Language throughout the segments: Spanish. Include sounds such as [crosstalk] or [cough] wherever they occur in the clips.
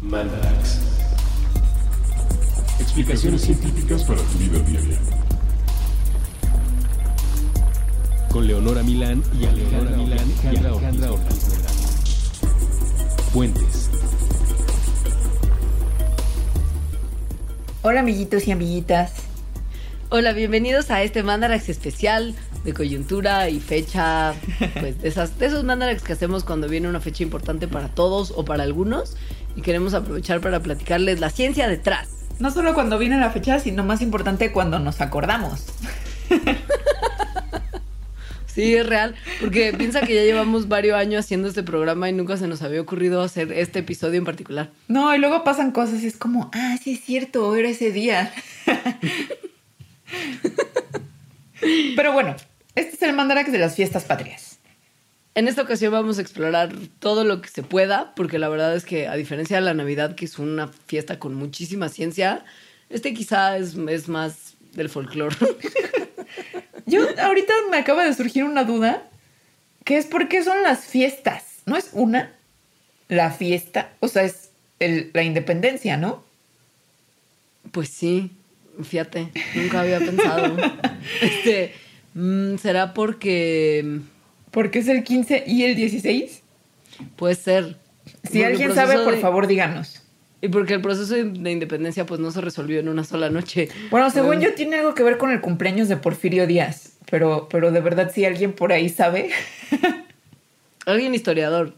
Mandarax. Explicaciones científicas para tu vida diaria. Con Leonora Milán y Alejandra Milán y Alejandra Ortiz. Puentes. Hola amiguitos y amiguitas. Hola, bienvenidos a este Mandarax especial de coyuntura y fecha, pues de, esas, de esos Mandarax que hacemos cuando viene una fecha importante para todos o para algunos y queremos aprovechar para platicarles la ciencia detrás. No solo cuando viene la fecha, sino más importante cuando nos acordamos. Sí, es real, porque piensa que ya llevamos varios años haciendo este programa y nunca se nos había ocurrido hacer este episodio en particular. No, y luego pasan cosas y es como, ah, sí es cierto, era ese día. [laughs] Pero bueno, este es el mandarax de las fiestas patrias. En esta ocasión vamos a explorar todo lo que se pueda, porque la verdad es que a diferencia de la Navidad, que es una fiesta con muchísima ciencia, este quizá es, es más del folclore. [laughs] Yo ahorita me acaba de surgir una duda, que es por qué son las fiestas. ¿No es una? La fiesta, o sea, es el- la independencia, ¿no? Pues sí, fíjate, nunca había pensado. [laughs] Este, ¿será porque Porque es el 15 y el 16. puede ser? Si Porque alguien sabe, por de- favor, díganos. Y porque el proceso de de independencia pues no se resolvió en una sola noche. Bueno, según Um, yo tiene algo que ver con el cumpleaños de Porfirio Díaz, pero, pero de verdad si alguien por ahí sabe. [laughs] Alguien historiador.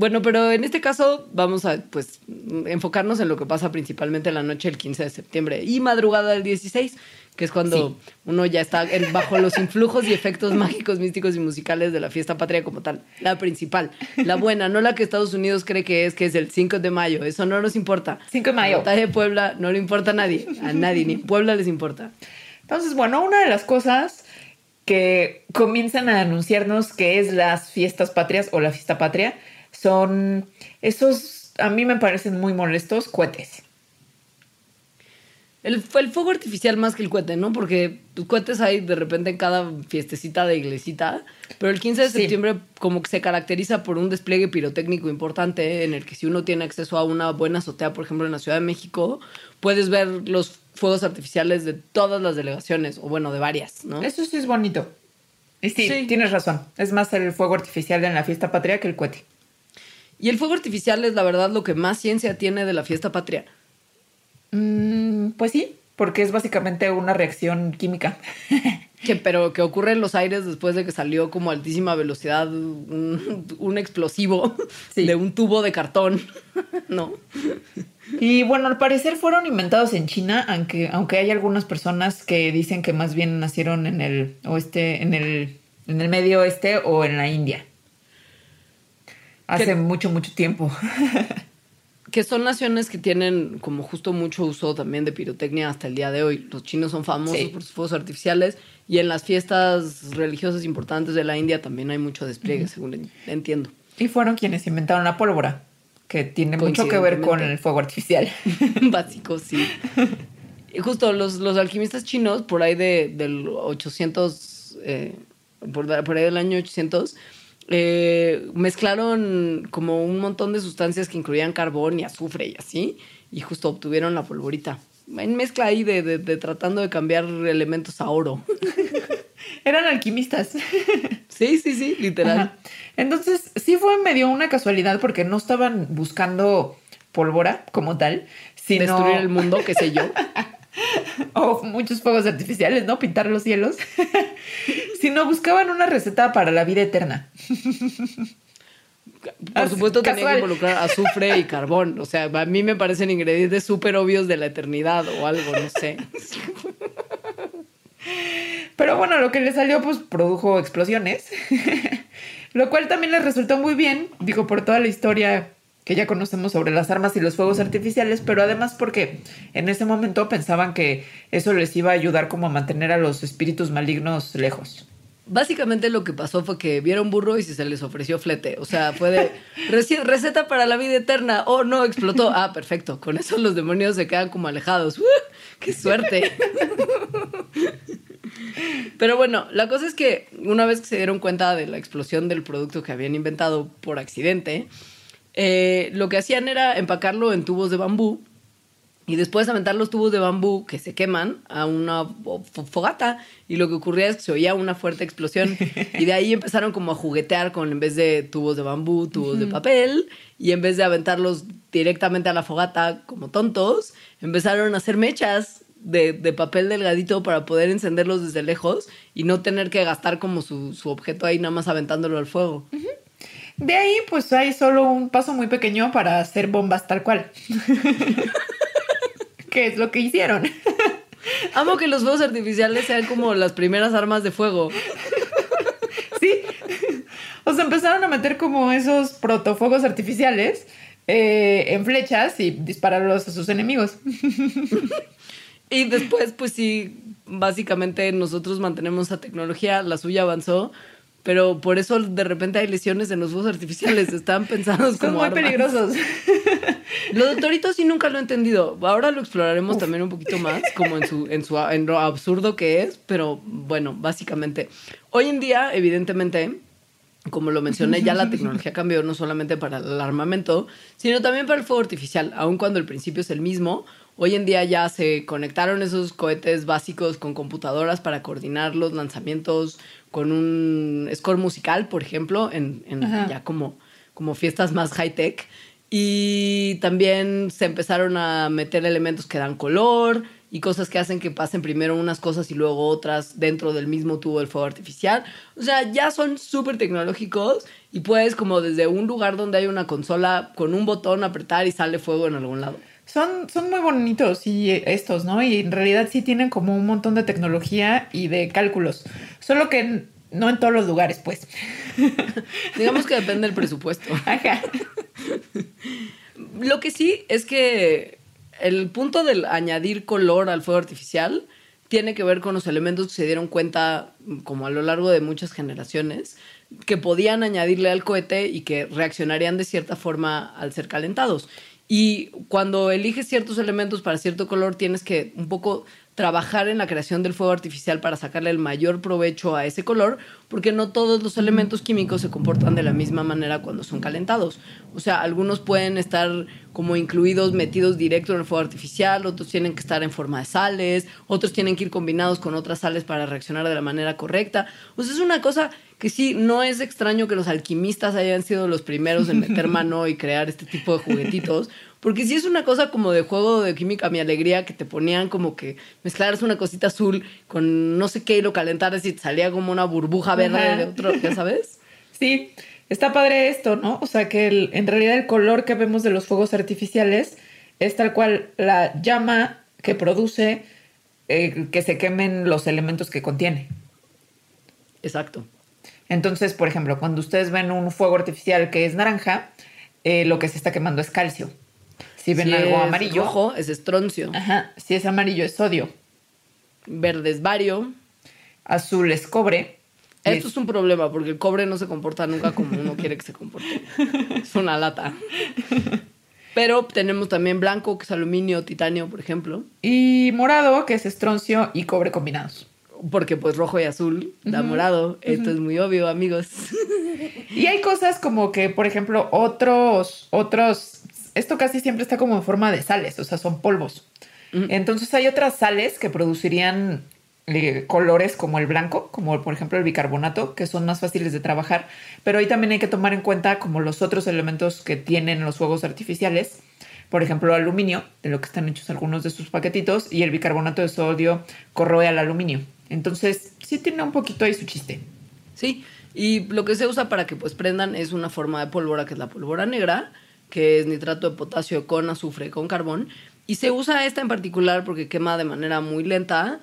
Bueno, pero en este caso vamos a pues enfocarnos en lo que pasa principalmente en la noche del 15 de septiembre y madrugada del 16, que es cuando uno ya está bajo los influjos y efectos mágicos, místicos y musicales de la fiesta patria como tal. La principal, la buena, no la que Estados Unidos cree que es, que es el 5 de mayo. Eso no nos importa. 5 de mayo. La de Puebla no le importa a nadie. A nadie, ni en Puebla les importa. Entonces, bueno, una de las cosas que comienzan a anunciarnos que es las fiestas patrias o la fiesta patria son esos, a mí me parecen muy molestos, cohetes. El, el fuego artificial más que el cohete, ¿no? Porque cohetes hay de repente en cada fiestecita de iglesita, pero el 15 de Sí. septiembre como que se caracteriza por un despliegue pirotécnico importante en el que si uno tiene acceso a una buena azotea, por ejemplo en la Ciudad de México, puedes ver los fuegos artificiales de todas las delegaciones, o bueno, de varias, ¿no? Eso sí es bonito. Y sí, Sí. tienes razón. Es más el fuego artificial en la fiesta patria que el cohete. Y el fuego artificial es la verdad lo que más ciencia tiene de la fiesta patria. Mm, pues sí, porque es básicamente una reacción química. [laughs] Que, pero que ocurre en los aires después de que salió como a altísima velocidad un, un explosivo Sí. de un tubo de cartón, [laughs] ¿no? Y bueno, al parecer fueron inventados en China, aunque, aunque hay algunas personas que dicen que más bien nacieron en el oeste, en el, en el medio oeste o en la India. Hace Que- mucho, mucho tiempo. [laughs] Que son naciones que tienen como justo mucho uso también de pirotecnia hasta el día de hoy. Los chinos son famosos Sí. por sus fuegos artificiales y en las fiestas religiosas importantes de la India también hay mucho despliegue, según en- entiendo. Y fueron quienes inventaron la pólvora, que tiene mucho que ver con el fuego artificial. [laughs] Básico, sí. [laughs] Y justo los, los alquimistas chinos, por ahí de, del 800, eh, por, por ahí del año 800, eh, mezclaron como un montón de sustancias que incluían carbón y azufre y así, y justo obtuvieron la polvorita. En mezcla ahí de, de- de tratando de cambiar elementos a oro. [laughs] Eran alquimistas. Sí, sí, sí, literal. Ajá. Entonces, sí fue medio una casualidad porque no estaban buscando pólvora como tal, sino Destruir el mundo, qué sé yo. [laughs] [laughs] o muchos fuegos artificiales, ¿no? Pintar los cielos, [laughs] sino buscaban una receta para la vida eterna. Por supuesto tenía casual. que involucrar azufre y carbón. O sea, a mí me parecen ingredientes súper obvios de la eternidad o algo, no sé. Pero bueno, lo que le salió pues produjo explosiones, [laughs] lo cual también les resultó muy bien, digo, por toda la historia que ya conocemos sobre las armas y los fuegos artificiales, pero además porque en ese momento pensaban que eso les iba a ayudar como a mantener a los espíritus malignos lejos. Básicamente lo que pasó fue que vieron burro y se les ofreció flete. O sea, fue de [laughs] "Reci- receta para la vida eterna. Oh, no, explotó. Ah, perfecto. Con eso los demonios se quedan como alejados. ¡Uh! ¡Qué suerte! [laughs] Pero bueno, la cosa es que una vez que se dieron cuenta de la explosión del producto que habían inventado por accidente, eh, lo que hacían era empacarlo en tubos de bambú y después aventar los tubos de bambú que se queman a una fo- fogata y lo que ocurría es que se oía una fuerte explosión [laughs] y de ahí empezaron como a juguetear con en vez de tubos de bambú, tubos de papel y en vez de aventarlos directamente a la fogata como tontos, empezaron a hacer mechas de, de papel delgadito para poder encenderlos desde lejos y no tener que gastar como su, su objeto ahí nada más aventándolo al fuego. De ahí, pues hay solo un paso muy pequeño para hacer bombas tal cual. [laughs] que es lo que hicieron. Amo que los fuegos artificiales sean como las primeras armas de fuego. sí. O sea, empezaron a meter como esos protofuegos artificiales eh, en flechas y dispararlos a sus enemigos. [laughs] Y después, pues sí, básicamente nosotros mantenemos esa tecnología, la suya avanzó, pero por eso de repente hay lesiones en los fuegos artificiales, [laughs] están pensados Son como muy armas. peligrosos. [laughs] Lo de Torito sí nunca lo he entendido. Ahora lo exploraremos también un poquito más, [laughs] como en su, en su en lo absurdo que es, pero bueno, básicamente. Hoy en día, evidentemente, como lo mencioné, ya la tecnología cambió no solamente para el armamento, sino también para el fuego artificial, aun cuando el principio es el mismo. Hoy en día ya se conectaron esos cohetes básicos con computadoras para coordinar los lanzamientos con un score musical, por ejemplo, en, ya como, como fiestas más high-tech. Y también se empezaron a meter elementos que dan color y cosas que hacen que pasen primero unas cosas y luego otras dentro del mismo tubo del fuego artificial. O sea, ya son súper tecnológicos y puedes como desde un lugar donde hay una consola con un botón apretar y sale fuego en algún lado. Son, son muy bonitos y eh, estos, ¿no? Y en realidad sí tienen como un montón de tecnología y de cálculos. Solo que no en todos los lugares, pues. [laughs] Digamos que depende del presupuesto. Ajá. Lo que sí es que el punto del añadir color al fuego artificial tiene que ver con los elementos que se dieron cuenta, como a lo largo de muchas generaciones, que podían añadirle al cohete y que reaccionarían de cierta forma al ser calentados. Y cuando eliges ciertos elementos para cierto color, tienes que un poco trabajar en la creación del fuego artificial para sacarle el mayor provecho a ese color, porque no todos los elementos químicos se comportan de la misma manera cuando son calentados. O sea, algunos pueden estar como incluidos, metidos directo en el fuego artificial, otros tienen que estar en forma de sales, otros tienen que ir combinados con otras sales para reaccionar de la manera correcta. O sea, es una cosa que sí, no es extraño que los alquimistas hayan sido los primeros en meter [laughs] mano y crear este tipo de juguetitos, porque sí es una cosa como de juego de química mi alegría que te ponían como que mezclaras una cosita azul con no sé qué y lo calentaras y te salía como una burbuja verde de otro, ¿ya sabes? [laughs] Sí, está padre esto, ¿no? O sea que el- en realidad el color que vemos de los fuegos artificiales es tal cual la llama que produce eh, que se quemen los elementos que contiene. Exacto. Entonces, por ejemplo, cuando ustedes ven un fuego artificial que es naranja, eh, lo que se está quemando es calcio. Si ven Si algo es amarillo, rojo es estroncio, ajá, si es amarillo es sodio, verde es bario. azul es cobre. Esto es un problema porque el cobre no se comporta nunca como uno quiere que se comporte. [laughs] Es una lata. Pero tenemos también blanco, que es aluminio, titanio, por ejemplo. y morado, que es estroncio y cobre combinados. Porque pues rojo y azul da morado. Esto es muy obvio, amigos. Y hay cosas como que, por ejemplo, otros, otros, esto casi siempre está como en forma de sales, o sea, son polvos. Entonces hay otras sales que producirían eh, colores como el blanco, como por ejemplo el bicarbonato, que son más fáciles de trabajar, pero ahí también hay que tomar en cuenta como los otros elementos que tienen los fuegos artificiales, por ejemplo, aluminio, de lo que están hechos algunos de sus paquetitos, y el bicarbonato de sodio corroe al aluminio. Entonces, sí tiene un poquito ahí su chiste. Sí, y lo que se usa para que pues prendan es una forma de pólvora que es la pólvora negra, que es nitrato de potasio con azufre con carbón. Y se usa esta en particular porque quema de manera muy lenta.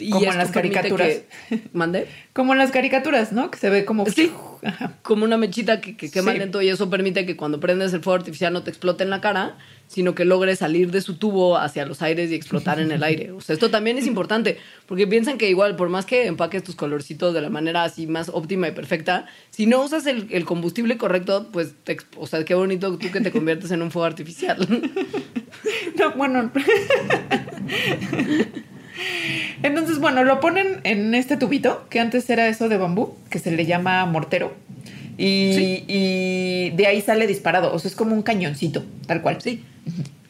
Y Como en las caricaturas. que- [laughs] ¿Mande? Como en las caricaturas, ¿no? Que se ve como... Sí. Ajá. Como una mechita que, que quema Sí. lento y eso permite que cuando prendes el fuego artificial no te explote en la cara, sino que logre salir de su tubo hacia los aires y explotar en el aire. O sea, esto también es importante, porque piensan que igual, por más que empaques tus colorcitos de la manera así más óptima y perfecta, si no usas el, el combustible correcto, pues, te o sea, qué bonito tú que te conviertes en un fuego artificial. [laughs] No, bueno. [laughs] Entonces, bueno, lo ponen en este tubito, que antes era eso de bambú, que se le llama mortero. Y, Sí. y de ahí sale disparado. O sea, es como un cañoncito, tal cual. Sí.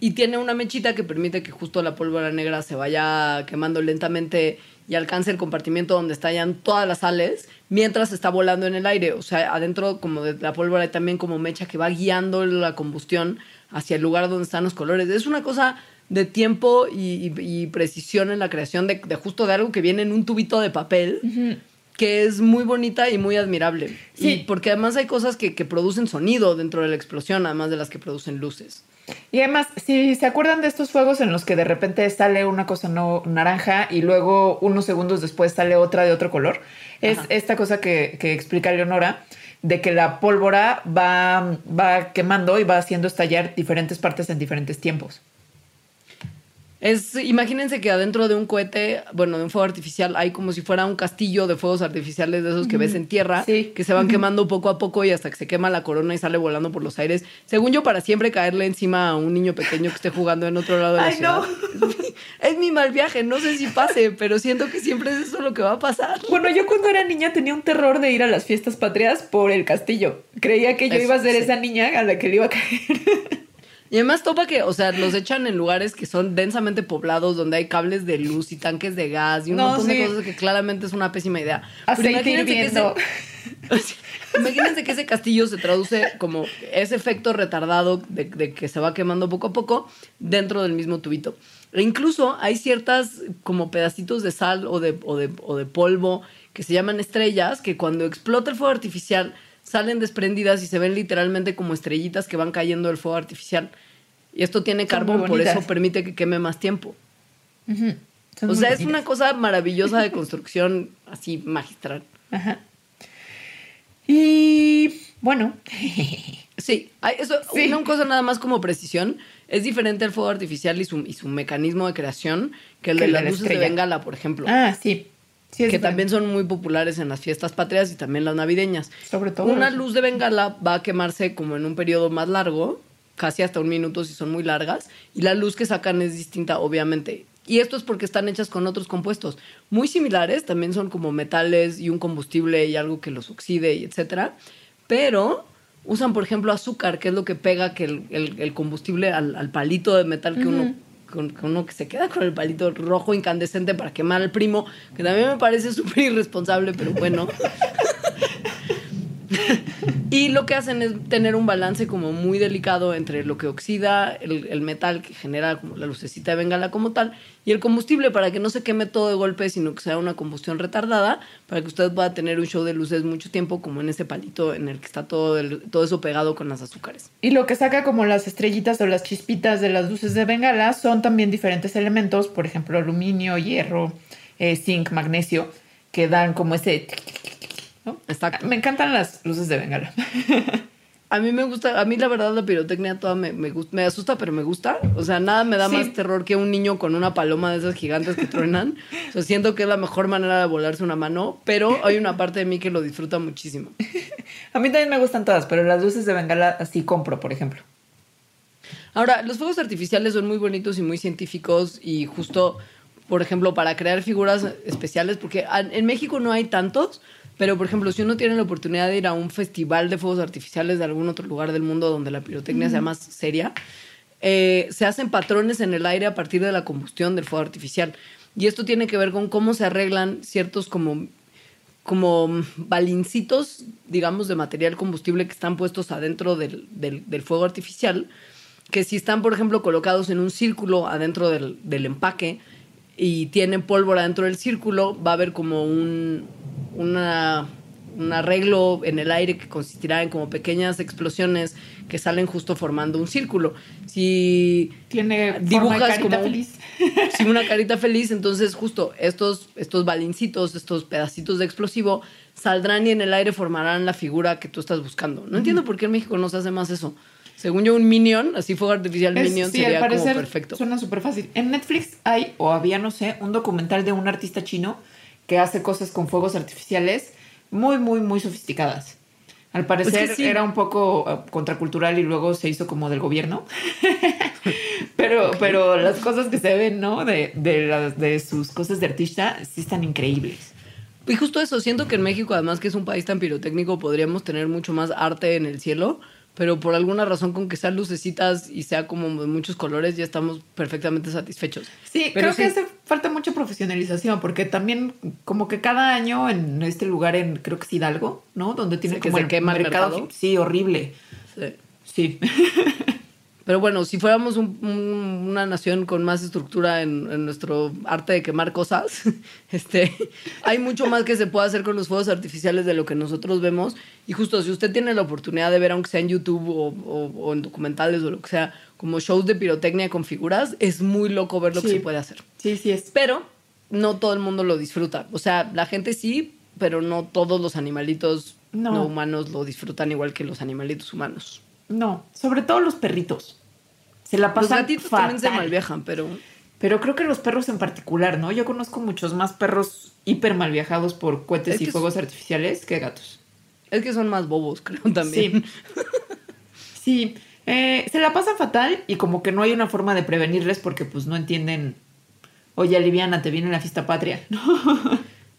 Y tiene una mechita que permite que justo la pólvora negra se vaya quemando lentamente y alcance el compartimiento donde estallan todas las sales mientras está volando en el aire. O sea, adentro como de la pólvora hay también como mecha que va guiando la combustión hacia el lugar donde están los colores. Es una cosa de tiempo y, y- y precisión en la creación de, de justo de algo que viene en un tubito de papel. que es muy bonita y muy admirable. Sí. Y porque además hay cosas que, que producen sonido dentro de la explosión, además de las que producen luces. Y además, si se acuerdan de estos fuegos en los que de repente sale una cosa no naranja y luego unos segundos después sale otra de otro color, es esta cosa que, que explica Leonora, de que la pólvora va, va quemando y va haciendo estallar diferentes partes en diferentes tiempos. Es, imagínense que adentro de un cohete, bueno, de un fuego artificial, hay como si fuera un castillo de fuegos artificiales de esos que ves en tierra, Sí. que se van quemando poco a poco y hasta que se quema la corona y sale volando por los aires. Según yo, para siempre caerle encima a un niño pequeño que esté jugando en otro lado de la Ay, ciudad. no. [laughs] Es mi mal viaje, no sé si pase, pero siento que siempre es eso lo que va a pasar. Bueno, yo cuando era niña tenía un terror de ir a las fiestas patrias por el castillo. Creía que yo Eso, iba a ser sí. esa niña a la que le iba a caer. [laughs] Y además topa que, o sea, los echan en lugares que son densamente poblados, donde hay cables de luz y tanques de gas y un No, montón sí. de cosas que claramente es una pésima idea. Pero imagínense que ese- o [laughs] sea, imagínense que ese castillo se traduce como ese efecto retardado de, de que se va quemando poco a poco dentro del mismo tubito. E incluso hay ciertas como pedacitos de sal o de, o de, o de polvo que se llaman estrellas que cuando explota el fuego artificial salen desprendidas y se ven literalmente como estrellitas que van cayendo del fuego artificial. Y esto tiene Son carbón, por eso permite que queme más tiempo. O sea, es una cosa maravillosa de [laughs] construcción así magistral. Ajá. Y bueno, [laughs] Sí, eso, Sí. una cosa nada más como precisión, es diferente el fuego artificial y su, y su mecanismo de creación que el Que de de la luces de. Bengala, por ejemplo, ah, sí. Sí, que también son muy populares en las fiestas patrias y también las navideñas. Sobre todo Una luz de Bengala va a quemarse como en un periodo más largo, casi hasta un minuto si son muy largas, y la luz que sacan es distinta, obviamente. Y esto es porque están hechas con otros compuestos muy similares, también son como metales y un combustible y algo que los oxide y etcétera, pero usan, por ejemplo, azúcar, que es lo que pega que el, el- el combustible al, al palito de metal que uno con, uno que se queda con el palito rojo incandescente para quemar al primo, que también me parece súper irresponsable, pero bueno. [laughs] [laughs] y lo que hacen es tener un balance como muy delicado entre lo que oxida el, metal que genera como la lucecita de bengala como tal y el combustible para que no se queme todo de golpe, sino que sea una combustión retardada, para que usted pueda tener un show de luces mucho tiempo como en ese palito en el que está todo, el- todo eso pegado con las azúcares. Y lo que saca como las estrellitas o las chispitas de las luces de bengala son también diferentes elementos, por ejemplo, aluminio, hierro, eh, zinc, magnesio, que dan como ese... ¿no? Exacto. Me encantan las luces de bengala. [laughs] A mí me gusta, a mí la verdad la pirotecnia toda me, me, gusta, me asusta, pero me gusta. O sea, nada me da Sí. más terror que un niño con una paloma de esas gigantes que truenan. [laughs] O sea, siento que es la mejor manera de volarse una mano, pero hay una parte de mí que lo disfruta muchísimo. [laughs] A mí también me gustan todas, pero las luces de bengala así compro, por ejemplo. Ahora, los fuegos artificiales son muy bonitos y muy científicos y justo, por ejemplo, para crear figuras especiales, porque en México no hay tantos, pero por ejemplo, si uno tiene la oportunidad de ir a un festival de fuegos artificiales de algún otro lugar del mundo donde la pirotecnia sea más seria, eh, se hacen patrones en el aire a partir de la combustión del fuego artificial. Y esto tiene que ver con cómo se arreglan ciertos como como balincitos, digamos, de material combustible que están puestos adentro del, del- del fuego artificial, que si están, por ejemplo, colocados en un círculo adentro del, del empaque y tienen pólvora dentro del círculo, va a haber como un, una- un arreglo en el aire que consistirá en como pequeñas explosiones que salen justo formando un círculo. Si Tiene forma de dibujas carita como feliz. [laughs] una carita feliz, entonces justo estos, estos balincitos, estos pedacitos de explosivo saldrán y en el aire formarán la figura que tú estás buscando. No entiendo por qué en México no se hace más eso. Según yo, un minion, así fuego artificial Es- minion, sí, sería al parecer como perfecto. Suena súper fácil. En Netflix hay, o había, no sé, un documental de un artista chino que hace cosas con fuegos artificiales muy, muy, muy sofisticadas. Al parecer Es que sí. era un poco eh, contracultural y luego se hizo como del gobierno. [laughs] pero, pero las cosas que se ven, ¿no? De, de, las- de sus cosas de artista sí están increíbles. Y justo eso, siento que en México, además que es un país tan pirotécnico, podríamos tener mucho más arte en el cielo, pero por alguna razón con que sean lucecitas y sea como de muchos colores, ya estamos perfectamente satisfechos. Sí, Pero creo que hace falta mucha profesionalización porque también como que cada año en este lugar en creo que es Hidalgo, ¿no? Donde tiene que como se quema el mercado. Sí, horrible. Sí. Sí. [laughs] Pero bueno, si fuéramos un- un- una nación con más estructura en, en nuestro arte de quemar cosas, [laughs] este, hay mucho más que se puede hacer con los fuegos artificiales de lo que nosotros vemos. Y justo si usted tiene la oportunidad de ver, aunque sea en YouTube o, o- o en documentales o lo que sea, como shows de pirotecnia con figuras, es muy loco ver lo que Sí. se puede hacer. Sí, sí es. Pero no todo el mundo lo disfruta. O sea, la gente sí, pero no todos los animalitos No. no humanos lo disfrutan igual que los animalitos humanos. No, sobre todo los perritos. Se la Los pasan gatitos fatal. también se malviajan, pero... Pero creo que los perros en particular, ¿no? Yo conozco muchos más perros hiper mal viajados por cohetes Es y fuegos artificiales que gatos. Es que son más bobos, [laughs] creo también. Sí. Sí, eh, se la pasan fatal y como que no hay una forma de prevenirles porque pues no entienden, oye, Aliviana, te viene la fiesta patria.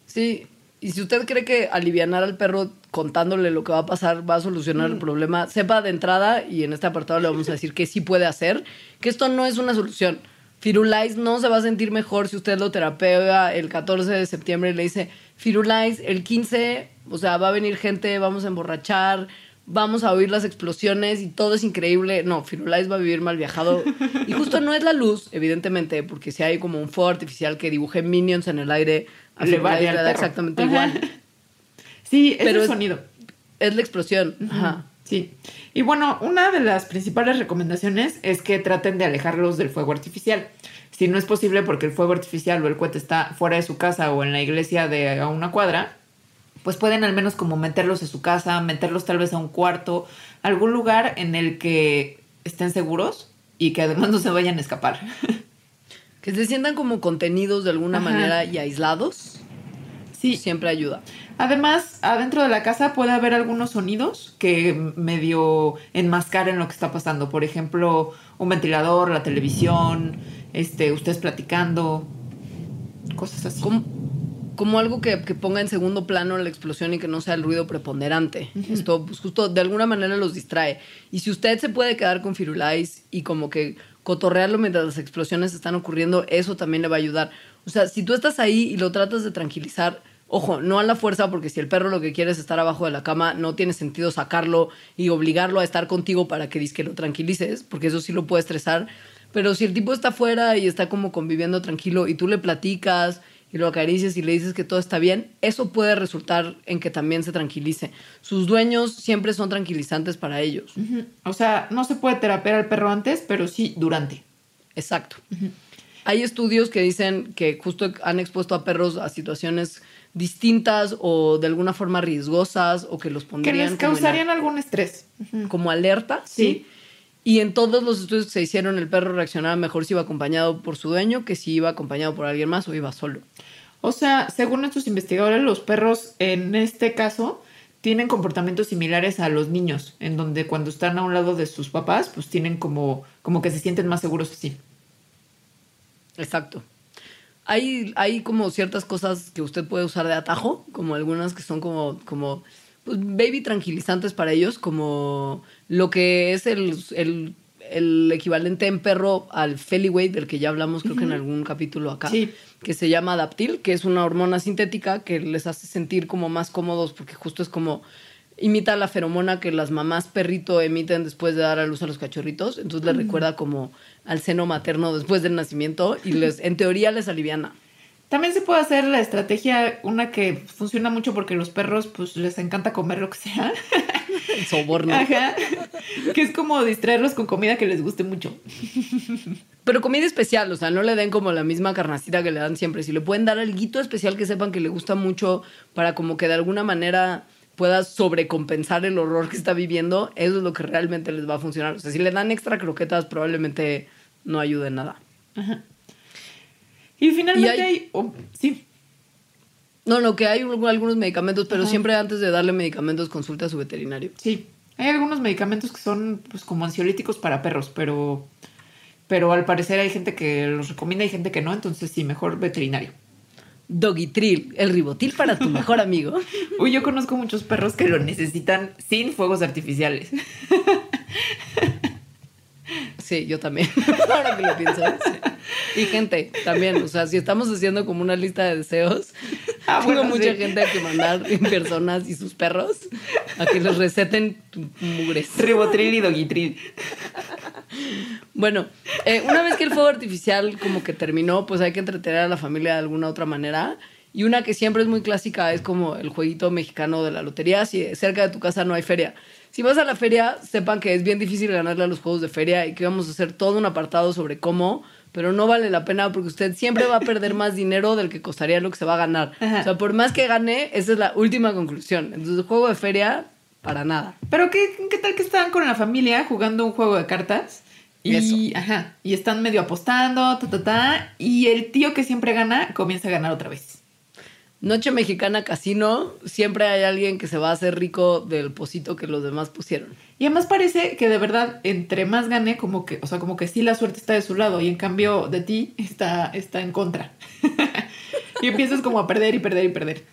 Sí. Y si usted cree que alivianar al perro contándole lo que va a pasar va a solucionar Mm. el problema, sepa de entrada, y en este apartado le vamos a decir que sí puede hacer, que esto no es una solución. Firulais no se va a sentir mejor si usted lo terapea el 14 de septiembre y le dice, Firulais, el 15, o sea, va a venir gente, vamos a emborrachar, vamos a oír las explosiones y todo es increíble. No, Firulais va a vivir mal viajado. Y justo no es la luz, evidentemente, porque si hay como un fuego artificial que dibuje minions en el aire, Le va exactamente Ajá. igual. [laughs] Sí, es Pero el es- sonido. Es la explosión. Ajá. Sí. Y bueno, una de las principales recomendaciones es que traten de alejarlos del fuego artificial. Si no es posible porque el fuego artificial o el cohete está fuera de su casa o en la iglesia de a una cuadra, pues pueden al menos como meterlos en su casa, meterlos tal vez a un cuarto, algún lugar en el que estén seguros y que además no se vayan a escapar. [laughs] Que se sientan como contenidos de alguna Ajá. manera y aislados. Sí, Siempre ayuda. Además, adentro de la casa puede haber algunos sonidos que medio enmascaren lo que está pasando. Por ejemplo, un ventilador, la televisión, este, ustedes platicando, cosas así. Como, como algo que, que ponga en segundo plano la explosión y que no sea el ruido preponderante. Esto, pues justo de alguna manera los distrae. Y si usted se puede quedar con Firulais y como que cotorrearlo mientras las explosiones están ocurriendo, eso también le va a ayudar. O sea, si tú estás ahí y lo tratas de tranquilizar, ojo, no a la fuerza, porque si el perro lo que quiere es estar abajo de la cama, no tiene sentido sacarlo y obligarlo a estar contigo para que que lo tranquilices, porque eso sí lo puede estresar. Pero si el tipo está afuera y está como conviviendo tranquilo y tú le platicas y lo acaricias y le dices que todo está bien, eso puede resultar en que también se tranquilice. Sus dueños siempre son tranquilizantes para ellos. O sea, no se puede terapear al perro antes, pero sí durante. Exacto. Hay estudios que dicen que justo han expuesto a perros a situaciones distintas o de alguna forma riesgosas o que los Que pondrían les como en- causarían algún estrés. Como alerta, Sí. ¿sí? Y en todos los estudios que se hicieron, el perro reaccionaba mejor si iba acompañado por su dueño que si iba acompañado por alguien más o iba solo. O sea, según estos investigadores, los perros en este caso tienen comportamientos similares a los niños, en donde cuando están a un lado de sus papás, pues tienen como, como que se sienten más seguros así. Exacto. Hay, hay como ciertas cosas que usted puede usar de atajo, como algunas que son como, como pues, baby tranquilizantes para ellos, como lo que es el, el, el equivalente en perro al Feliway, del que ya hablamos creo que en algún capítulo acá, Sí. que se llama Adaptil, que es una hormona sintética que les hace sentir como más cómodos porque justo es como imita la feromona que las mamás perrito emiten después de dar a luz a los cachorritos, entonces les recuerda como al seno materno después del nacimiento y les en teoría les aliviana. También se puede hacer la estrategia, una que funciona mucho porque los perros pues les encanta comer lo que sea. El soborno. Ajá. [laughs] Que es como distraerlos con comida que les guste mucho. Pero comida especial, o sea, no le den como la misma carnacita que le dan siempre. Si le pueden dar algo especial que sepan que le gusta mucho para como que de alguna manera pueda sobrecompensar el horror que está viviendo, eso es lo que realmente les va a funcionar. O sea, si le dan extra croquetas, probablemente no ayude en nada. Y finalmente Y hay- hay... oh, sí. No, no, que hay un- algunos medicamentos, pero siempre antes de darle medicamentos consulta a su veterinario. Sí. Hay algunos medicamentos que son pues como ansiolíticos para perros, pero, pero al parecer hay gente que los recomienda y gente que no, entonces sí, mejor veterinario. Dogitril, el ribotil para tu mejor [laughs] amigo. Uy, yo conozco muchos perros que lo necesitan sin fuegos artificiales. [laughs] Sí, yo también. [laughs] Ahora que lo pienso. sí. Y gente, también. O sea, si estamos haciendo como una lista de deseos, [laughs] Ah, tengo bueno, mucha sí. gente a que mandar personas y sus perros a que les receten mugres. Ribotril y dogitril. Bueno, eh, una vez que el fuego artificial como que terminó, pues hay que entretener a la familia de alguna otra manera. Y una que siempre es muy clásica es como el jueguito mexicano de la lotería. Si cerca de tu casa no hay feria. Si vas a la feria, sepan que es bien difícil ganarle a los juegos de feria y que vamos a hacer todo un apartado sobre cómo, pero no vale la pena porque usted siempre va a perder más dinero del que costaría lo que se va a ganar. Ajá. O sea, por más que gane, esa es la última conclusión. Entonces, el juego de feria, para nada. Pero ¿qué, qué tal que están con la familia jugando un juego de cartas? Y, ajá, y están medio apostando, ta, ta, ta, y el tío que siempre gana comienza a ganar otra vez. Noche mexicana casino, siempre hay alguien que se va a hacer rico del posito que los demás pusieron. Y además parece que de verdad, entre más gane, como que, o sea, como que sí la suerte está de su lado, y en cambio de ti está, está en contra. [laughs] y empiezas como a perder y perder y perder.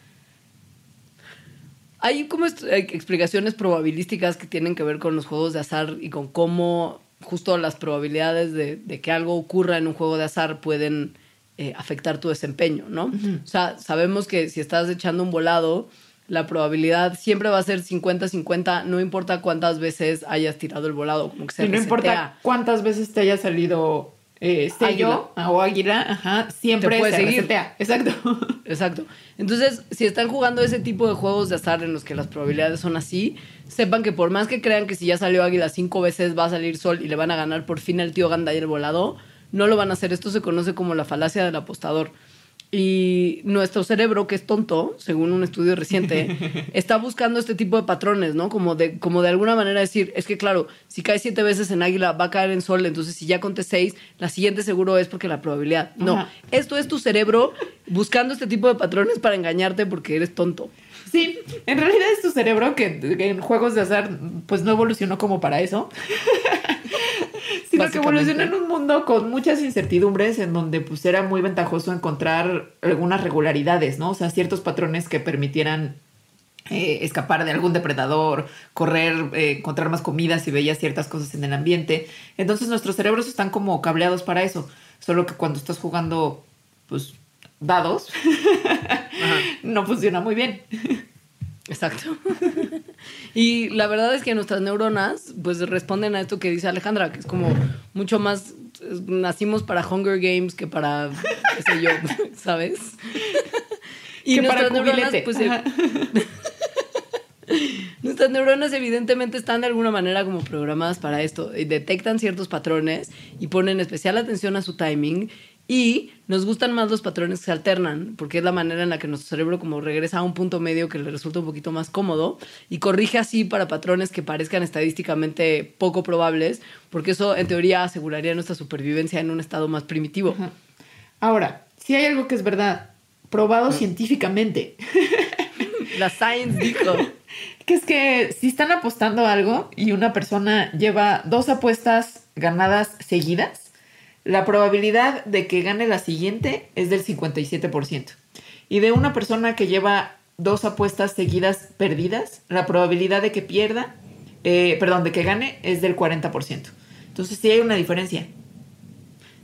Hay como explicaciones probabilísticas que tienen que ver con los juegos de azar y con cómo justo las probabilidades de, de que algo ocurra en un juego de azar pueden eh, afectar tu desempeño, ¿no? O sea, sabemos que si estás echando un volado, la probabilidad siempre va a ser 50-50, no importa cuántas veces hayas tirado el volado, como que se y no importa cuántas veces te haya salido eh, sello o águila, ajá, siempre se seguir. resetea. Exacto. Exacto. Entonces, si están jugando ese tipo de juegos de azar en los que las probabilidades son así, sepan que por más que crean que si ya salió águila cinco veces va a salir sol y le van a ganar por fin al tío Ganda y el volado, no lo van a hacer. Esto se conoce como la falacia del apostador. Y nuestro cerebro, que es tonto, según un estudio reciente, [laughs] está buscando este tipo de patrones, ¿no? Como de, como de alguna manera decir, es que claro, si cae siete veces en águila, va a caer en sol, entonces si ya conté seis, la siguiente seguro es porque la probabilidad. No, Ajá. esto es tu cerebro buscando este tipo de patrones para engañarte porque eres tonto. Sí, en realidad es tu cerebro que, que en juegos de azar pues no evolucionó como para eso. [laughs] Sino que evolucionó en un mundo con muchas incertidumbres en donde pues era muy ventajoso encontrar algunas regularidades, ¿no? O sea, ciertos patrones que permitieran eh, escapar de algún depredador, correr, eh, encontrar más comida si veías ciertas cosas en el ambiente. Entonces nuestros cerebros están como cableados para eso. Solo que cuando estás jugando, pues, dados, [laughs] no funciona muy bien. Exacto. [laughs] y la verdad es que nuestras neuronas pues responden a esto que dice Alejandra, que es como mucho más nacimos para Hunger Games que para qué sé yo, [laughs] ¿sabes? Que para nuestras neuronas cubilete. pues. [laughs] Nuestras neuronas evidentemente están de alguna manera como programadas para esto. y detectan ciertos patrones y ponen especial atención a su timing. Y nos gustan más los patrones que se alternan, porque es la manera en la que nuestro cerebro como regresa a un punto medio que le resulta un poquito más cómodo y corrige así para patrones que parezcan estadísticamente poco probables, porque eso en teoría aseguraría nuestra supervivencia en un estado más primitivo. Ajá. Ahora, si hay algo que es verdad, probado científicamente, [laughs] La science dijo. [laughs] que es que si están apostando algo y una persona lleva dos apuestas ganadas seguidas, la probabilidad de que gane la siguiente es del 57%. Y de una persona que lleva dos apuestas seguidas perdidas, la probabilidad de que pierda, eh, perdón, de que gane es del 40%. Entonces sí hay una diferencia.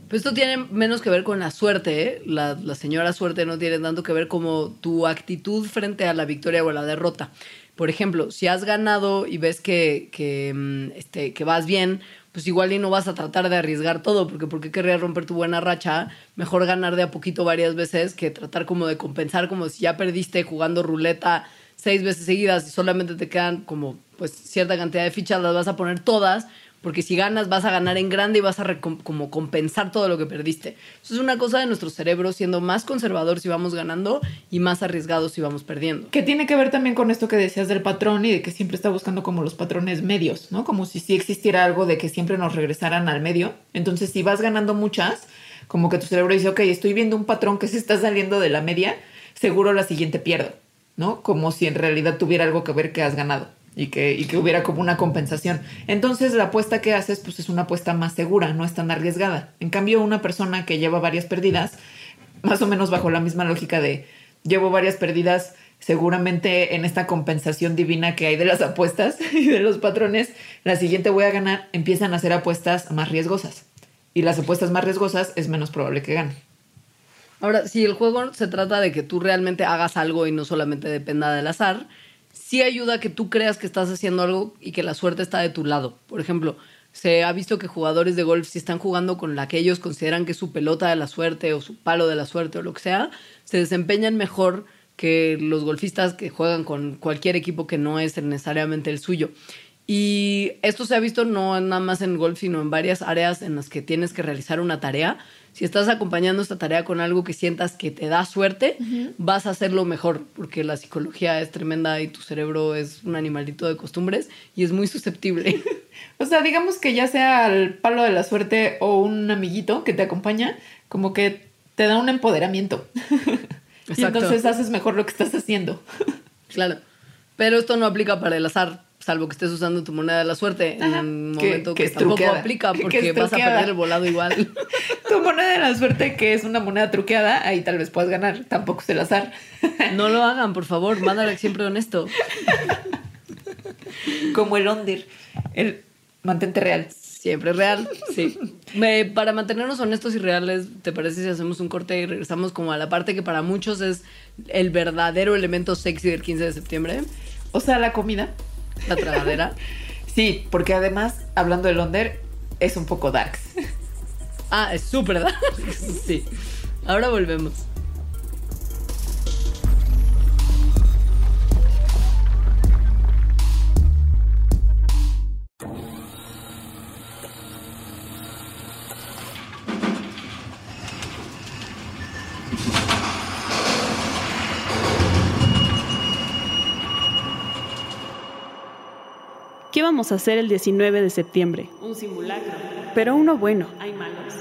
Pues esto tiene menos que ver con la suerte, ¿eh? la, señora suerte no tiene tanto que ver como tu actitud frente a la victoria o a la derrota. Por ejemplo, si has ganado y ves que, que, mm, este, que vas bien, pues igual y no vas a tratar de arriesgar todo, porque ¿por qué querrías romper tu buena racha? Mejor ganar de a poquito varias veces que tratar como de compensar, como si ya perdiste jugando ruleta seis veces seguidas y solamente te quedan como pues cierta cantidad de fichas, las vas a poner todas, porque si ganas vas a ganar en grande y vas a como compensar todo lo que perdiste. Eso es una cosa de nuestro cerebro siendo más conservador si vamos ganando y más arriesgado si vamos perdiendo. Que tiene que ver también con esto que decías del patrón y de que siempre está buscando como los patrones medios, ¿no? Como si sí existiera algo de que siempre nos regresaran al medio. Entonces, si vas ganando muchas, como que tu cerebro dice, ok, estoy viendo un patrón que se está saliendo de la media, seguro la siguiente pierdo, ¿no? Como si en realidad tuviera algo que ver que has ganado y que, y que hubiera como una compensación. Entonces la apuesta que haces pues es una apuesta más segura, no es tan arriesgada. En cambio, una persona que lleva varias pérdidas, más o menos bajo la misma lógica de llevo varias pérdidas, seguramente en esta compensación divina que hay de las apuestas [laughs] y de los patrones, la siguiente voy a ganar, empiezan a hacer apuestas más riesgosas. Y las apuestas más riesgosas es menos probable que ganen. Ahora, si el juego se trata de que tú realmente hagas algo y no solamente dependa del azar, sí ayuda a que tú creas que estás haciendo algo y que la suerte está de tu lado. Por ejemplo, se ha visto que jugadores de golf, si están jugando con la que ellos consideran que es su pelota de la suerte o su palo de la suerte o lo que sea, se desempeñan mejor que los golfistas que juegan con cualquier equipo que no es necesariamente el suyo. Y esto se ha visto no nada más en golf, sino en varias áreas en las que tienes que realizar una tarea. Si estás acompañando esta tarea con algo que sientas que te da suerte, vas a hacerlo mejor, porque la psicología es tremenda y tu cerebro es un animalito de costumbres y es muy susceptible. [laughs] o sea, digamos que ya sea el palo de la suerte o un amiguito que te acompaña, como que te da un empoderamiento. [laughs] y entonces haces mejor lo que estás haciendo. [laughs] claro. Pero esto no aplica para el azar salvo que estés usando tu moneda de la suerte en un momento que, tampoco aplica [laughs] porque vas a perder el volado igual. [laughs] tu moneda de la suerte, que es una moneda truqueada, ahí tal vez puedas ganar, tampoco es el azar. [laughs] no lo hagan, por favor, mándale siempre honesto. Como el Onder, el mantente real. Siempre real, sí. para mantenernos honestos y reales, ¿te parece si hacemos un corte y regresamos como a la parte que para muchos es el verdadero elemento sexy del 15 de septiembre? O sea, la comida. [laughs] La tragadera. sí, porque además, hablando de Londer, es un poco darks. ah, es súper darks. sí. Ahora volvemos. ¿Qué vamos a hacer el 19 de septiembre? Un simulacro. Pero uno bueno. Hay malos.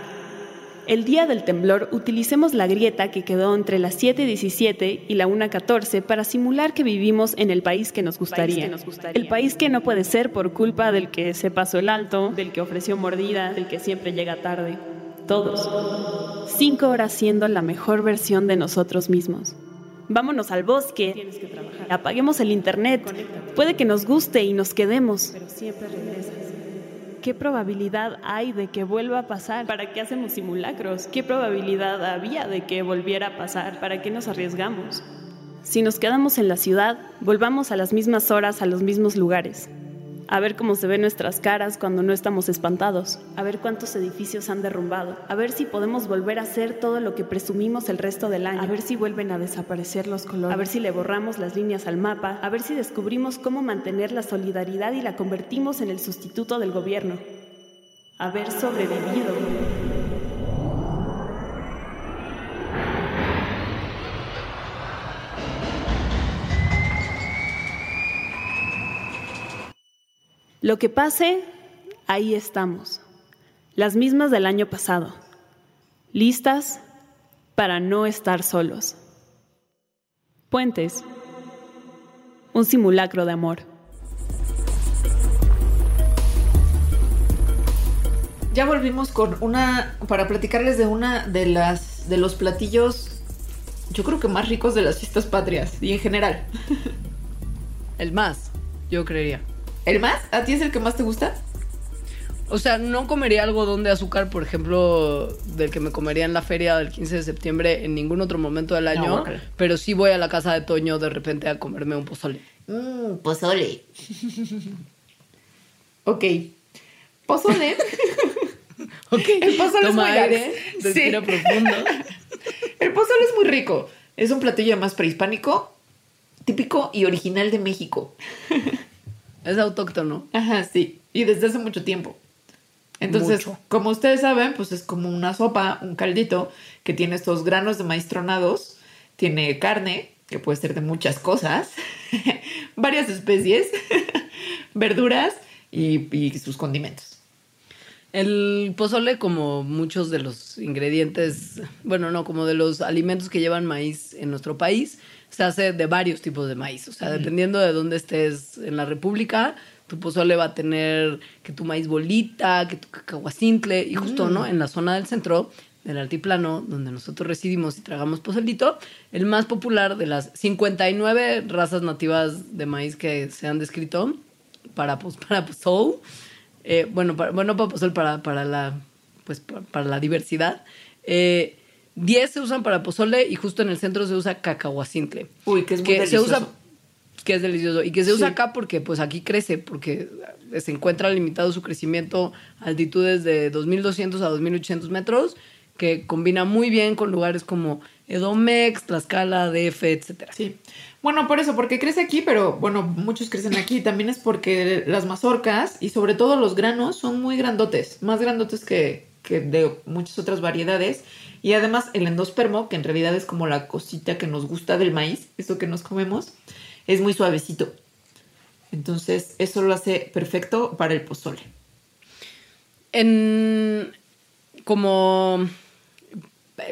El día del temblor utilicemos la grieta que quedó entre las 7.17 y la 1.14 para simular que vivimos en el país que, nos gustaría. El país que no puede ser por culpa del que se pasó el alto, del que ofreció mordida, del que siempre llega tarde. Todos. Cinco horas siendo la mejor versión de nosotros mismos. Vámonos al bosque. Apaguemos el internet. Puede que nos guste y nos quedemos. Pero siempre regresas. ¿Qué probabilidad hay de que vuelva a pasar? ¿Para qué hacemos simulacros? ¿Qué probabilidad había de que volviera a pasar? ¿Para qué nos arriesgamos? Si nos quedamos en la ciudad, volvamos a las mismas horas, a los mismos lugares a ver cómo se ven nuestras caras cuando no estamos espantados, a ver cuántos edificios han derrumbado, a ver si podemos volver a hacer todo lo que presumimos el resto del año, a ver si vuelven a desaparecer los colores, a ver si le borramos las líneas al mapa, a ver si descubrimos cómo mantener la solidaridad y la convertimos en el sustituto del gobierno. Haber sobrevivido. Lo que pase, ahí estamos, las mismas del año pasado, listas para no estar solos. Puentes, un simulacro de amor. Ya volvimos con una para platicarles de una de las de los platillos yo creo que más ricos de las fiestas patrias y en general. [laughs] El más, yo creería. ¿El más? ¿A ti es el que más te gusta? O sea, no comería algodón de azúcar, por ejemplo, del que me comería en la feria del 15 de septiembre en ningún otro momento del año. pero sí voy a la casa de Toño de repente a comerme un pozole. Mmm, pozole. [laughs] ok. Pozole. [laughs] ok. El pozole es muy aire, profundo. [laughs] El pozole es muy rico. Es un platillo más prehispánico, típico y original de México. Es autóctono. Ajá, sí. Y desde hace mucho tiempo. Entonces, como ustedes saben, pues es como una sopa, un caldito que tiene estos granos de maíz tronados, tiene carne, que puede ser de muchas cosas, [laughs] varias especies, [laughs] verduras y, sus condimentos. El pozole, como muchos de los ingredientes, bueno, no, como de los alimentos que llevan maíz en nuestro país, se hace de varios tipos de maíz. O sea, dependiendo de dónde estés en la República, tu pozole va a tener que tu maíz bolita, que tu cacahuacintle, y justo, ¿no? En la zona del centro del altiplano, donde nosotros residimos y tragamos pozolito, el más popular de las 59 razas nativas de maíz que se han descrito para, pues, para pozol, eh, bueno, para, bueno, para pozol, para, para la, pues, pa- para, la diversidad, eh, 10 se usan para pozole y justo en el centro se usa cacahuacintle. Uy, que es muy se delicioso. usa que es delicioso y que se usa Sí. acá porque pues aquí crece porque se encuentra limitado su crecimiento a altitudes de 2200 a 2800 metros que combina muy bien con lugares como Edomex, Tlaxcala, DF, etcétera. Sí. Bueno, por eso, porque crece aquí, pero bueno, muchos crecen aquí. También es porque las mazorcas y sobre todo los granos son muy grandotes, más grandotes que, que de muchas otras variedades. Y además el endospermo, que en realidad es como la cosita que nos gusta del maíz, eso que nos comemos, es muy suavecito. Entonces, eso lo hace perfecto para el pozole. En como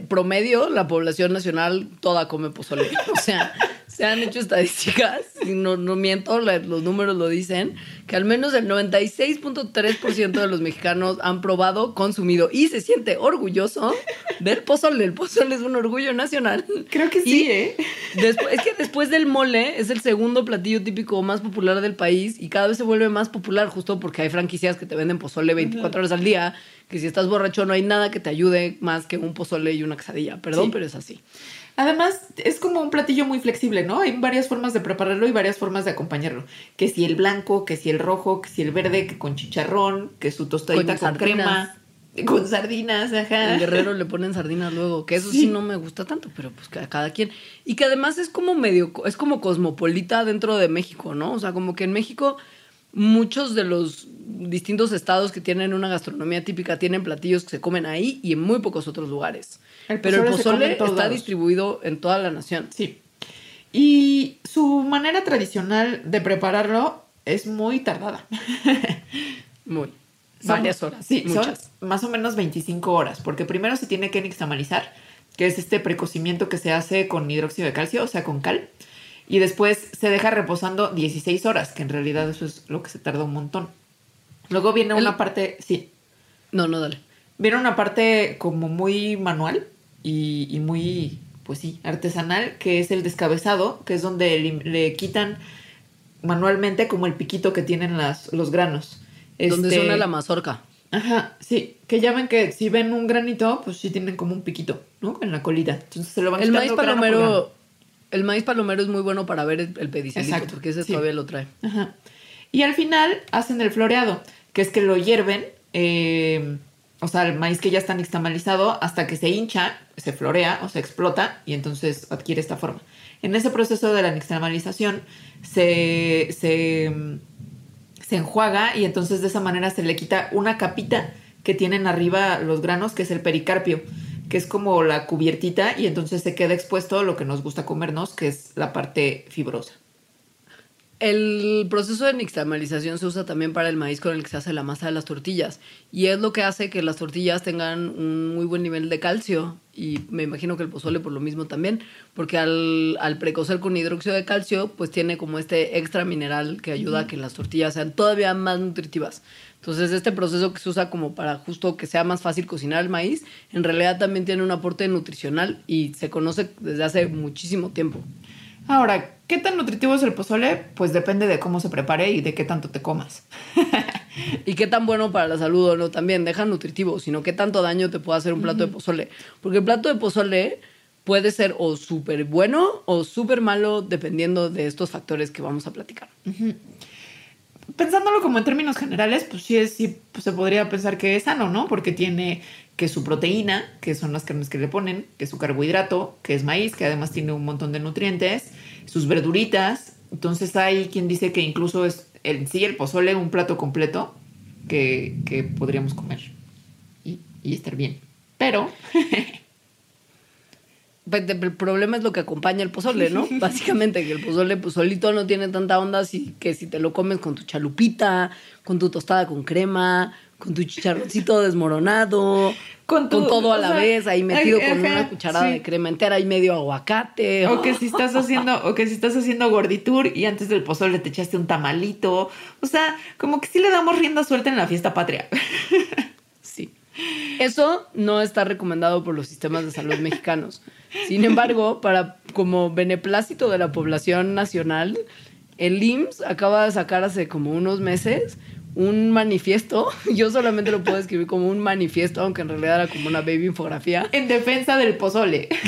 promedio, la población nacional toda come pozole. [laughs] O sea, se han hecho estadísticas, [laughs] y no, no miento, la- los números lo dicen, que al menos el 96.3% de los mexicanos han probado, consumido y se siente orgulloso del pozole. El pozole es un orgullo nacional. Creo que sí, ¿eh? Después, es que después del mole es el segundo platillo típico más popular del país y cada vez se vuelve más popular justo porque hay franquicias que te venden pozole 24 horas al día, que si estás borracho no hay nada que te ayude más que un pozole y una quesadilla. Perdón, Sí. pero es así. Además, es como un platillo muy flexible, ¿no? Hay varias formas de prepararlo y varias formas de acompañarlo. Que si el blanco, que si el rojo, que si el verde, que con chicharrón, que su tostadita Con con, crema, con sardinas, ajá. En Guerrero le ponen sardinas luego, que eso sí. Sí. no me gusta tanto, pero pues cada, cada quien. Y que además es como medio, es como cosmopolita dentro de México, ¿no? O sea, como que en México muchos de los distintos estados que tienen una gastronomía típica tienen platillos que se comen ahí y en muy pocos otros lugares. El pero el pozole está lados. distribuido en toda la nación. Sí. Y su manera tradicional de prepararlo es muy tardada. [laughs] Muy. Son- Varias horas. Sí, muchas. son más o menos 25 horas, porque primero se tiene que nixtamalizar, que es este precocimiento que se hace con hidróxido de calcio, o sea, con cal, y después se deja reposando 16 horas, que en realidad eso es lo que se tarda un montón. Luego viene El- una parte, sí, No, no, dale. viene una parte como muy manual y, y muy, pues sí, artesanal, que es el descabezado, que es donde le, le quitan manualmente como el piquito que tienen las, los granos. Donde Este- suena la mazorca. Ajá, sí, que ya ven que si ven un granito, pues sí tienen como un piquito, ¿no? En la colita. Entonces se lo van El maíz palomero, el maíz palomero es muy bueno para ver el, pedicilito, porque ese sí. todavía lo trae. Ajá. Y al final hacen el floreado, que es que lo hierven, eh, o sea, el maíz que ya está nixtamalizado, hasta que se hincha, se florea o se explota y entonces adquiere esta forma. En ese proceso de la nixtamalización se, se, se enjuaga y entonces de esa manera se le quita una capita que tienen arriba los granos, que es el pericarpio, que es como la cubiertita y entonces se queda expuesto lo que nos gusta comernos, que es la parte fibrosa. El proceso de nixtamalización se usa también para el maíz con el que se hace la masa de las tortillas. Y es lo que hace que las tortillas tengan un muy buen nivel de calcio. Y me imagino que el pozole por lo mismo también. Porque al, al precocer con hidróxido de calcio, pues tiene como este extra mineral que ayuda a que las tortillas sean todavía más nutritivas. Entonces este proceso que se usa como para justo que sea más fácil cocinar el maíz, en realidad también tiene un aporte nutricional y se conoce desde hace muchísimo tiempo. Ahora, ¿qué tan nutritivo es el pozole? Pues depende de cómo se prepare y de qué tanto te comas. [laughs] Y qué tan bueno para la salud o no también, deja nutritivo, sino qué tanto daño te puede hacer un plato de pozole. Porque el plato de pozole puede ser o súper bueno o súper malo dependiendo de estos factores que vamos a platicar. Pensándolo como en términos generales, pues sí, es, sí pues se podría pensar que es sano, ¿no? Porque tiene que su proteína, que son las carnes que le ponen, que su carbohidrato, que es maíz, que además tiene un montón de nutrientes, sus verduritas. Entonces hay quien dice que incluso es en sí el pozole un plato completo que, que podríamos comer y, y estar bien. Pero [laughs] El problema es lo que acompaña el pozole, ¿no? [laughs] Básicamente que el pozole pues solito no tiene tanta onda así que si te lo comes con tu chalupita, con tu tostada con crema, con tu chicharroncito [laughs] desmoronado, Con con, tu- todo a la sea, vez, ahí metido con una cucharada sí. de crema entera y medio aguacate. O que si estás haciendo, o que si estás haciendo gorditur y antes del pozole te echaste un tamalito. O sea, como que sí le damos rienda suelta en la fiesta patria. [laughs] Eso no está recomendado por los sistemas de salud mexicanos. Sin embargo, para como beneplácito de la población nacional, el IMSS acaba de sacar hace como unos meses un manifiesto. [laughs] Yo solamente lo puedo escribir como un manifiesto, aunque en realidad era como una baby infografía. En defensa del pozole. [laughs]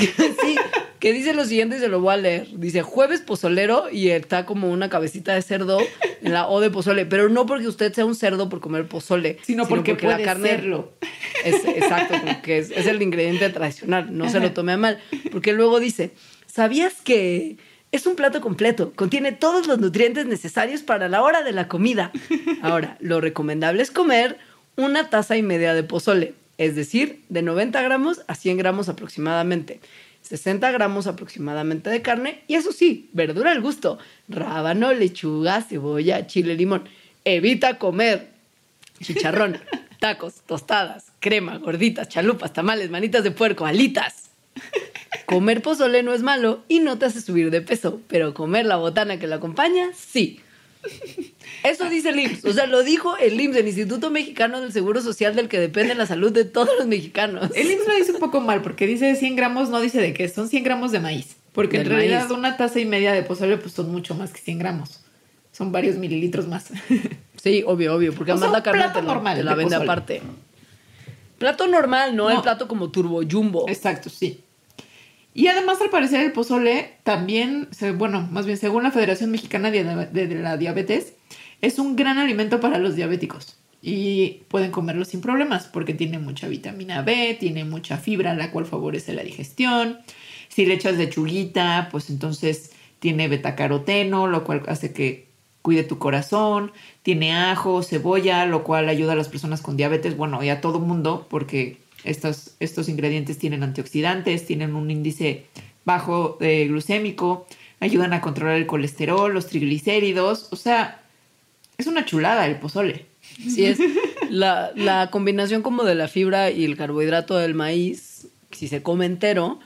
Sí, que dice lo siguiente y se lo voy a leer. Dice jueves pozolero y está como una cabecita de cerdo en la O de pozole, pero no porque usted sea un cerdo por comer pozole, Sino porque, puede serlo. [laughs] es, exacto, como que es, es el ingrediente tradicional, no se lo tome a mal. Porque luego dice, ¿sabías que es un plato completo? Contiene todos los nutrientes necesarios para la hora de la comida. Ahora, lo recomendable es comer una taza y media de pozole, es decir, de 90 gramos a 100 gramos aproximadamente. 60 gramos aproximadamente de carne y eso sí, verdura al gusto, rábano, lechuga, cebolla, chile, limón. Evita comer chicharrón, [laughs] tacos, tostadas, crema, gorditas, chalupas, tamales, manitas de puerco, alitas. Comer pozole no es malo y no te hace subir de peso, pero comer la botana que lo acompaña, sí. Eso dice el IMSS. O sea, lo dijo el IMSS, el Instituto Mexicano del Seguro Social, del que depende la salud de todos los mexicanos. El IMSS lo dice un poco mal porque dice 100 gramos, no dice de qué, son 100 gramos de maíz. Porque en realidad maíz. una taza y media de pozole pues son mucho más que 100 gramos. Son varios mililitros más. [laughs] Sí, obvio, obvio, porque O sea, además la carne te la, normal te la de vende pozole. aparte. Plato normal, no, No. el plato como turbo jumbo. Exacto, sí. Y además, al parecer, el pozole también, bueno, más bien según la Federación Mexicana de la Diabetes, es un gran alimento para los diabéticos. Y pueden comerlo sin problemas porque tiene mucha vitamina B, tiene mucha fibra, la cual favorece la digestión. Si le echas lechuguita, pues entonces tiene betacaroteno, lo cual hace que cuide tu corazón. Tiene ajo, cebolla, lo cual ayuda a las personas con diabetes, bueno, y a todo mundo, porque estos, estos ingredientes tienen antioxidantes, tienen un índice bajo de glucémico, ayudan a controlar el colesterol, los triglicéridos, o sea, es una chulada el pozole. Sí, es la, la combinación como de la fibra y el carbohidrato del maíz, si se come entero,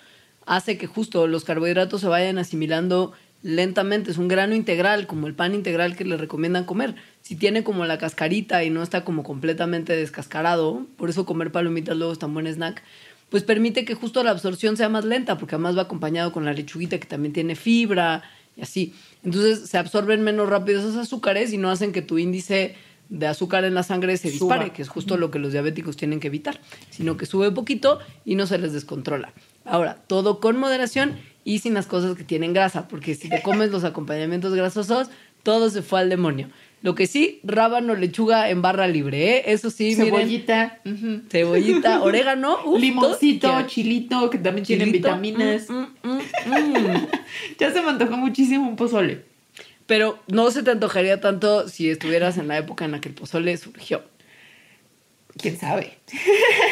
hace que justo los carbohidratos se vayan asimilando lentamente. Es un grano integral, como el pan integral que le recomiendan comer. Si tiene como la cascarita y no está como completamente descascarado, por eso comer palomitas luego es tan buen snack, pues permite que justo la absorción sea más lenta, porque además va acompañado con la lechuguita que también tiene fibra y así. Entonces se absorben menos rápido esos azúcares y no hacen que tu índice de azúcar en la sangre se Suba. dispare, que es justo lo que los diabéticos tienen que evitar, sino que sube poquito y no se les descontrola. Ahora, todo con moderación y sin las cosas que tienen grasa, porque si te comes los acompañamientos grasosos, todo se fue al demonio. Lo que sí, rábano, lechuga en barra libre, ¿eh? Eso sí, miren, Cebollita, cebollita, [laughs] orégano, uf, limoncito, todo- chilito, que también tienen chilito, vitaminas. mm, mm, mm, mm. [laughs] Ya se me antojó muchísimo un pozole. Pero no se te antojaría tanto si estuvieras en la época en la que el pozole surgió. ¿Quién sabe?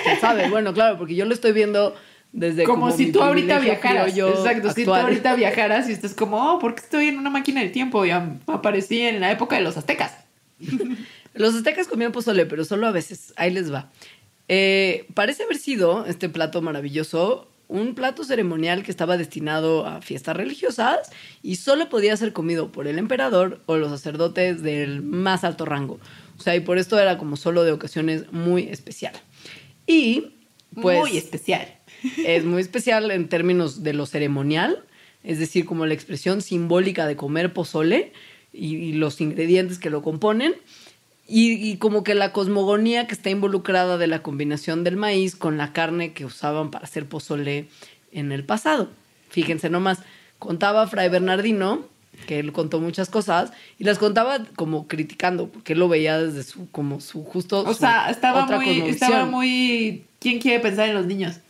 ¿Quién sabe? Bueno, claro, porque yo lo estoy viendo desde como, si mi tú ahorita viajaras. criollo Exacto, si tú ahorita viajaras y estás como, oh, ¿por qué estoy en una máquina del tiempo? Y aparecí en la época de los aztecas. [laughs] Los aztecas comían pozole, pero solo a veces. Ahí les va. Eh, parece haber sido este plato maravilloso un plato ceremonial que estaba destinado a fiestas religiosas y solo podía ser comido por el emperador o los sacerdotes del más alto rango. O sea, y por esto era como solo de ocasiones muy especial. Y pues Muy especial. Es muy especial en términos de lo ceremonial, es decir, como la expresión simbólica de comer pozole y, y los ingredientes que lo componen, y, y como que la cosmogonía que está involucrada de la combinación del maíz con la carne que usaban para hacer pozole en el pasado. Fíjense nomás, contaba Fray Bernardino, que él contó muchas cosas, y las contaba como criticando, porque él lo veía desde su, como su justo... O su sea, estaba otra muy, estaba muy. ¿Quién quiere pensar en los niños?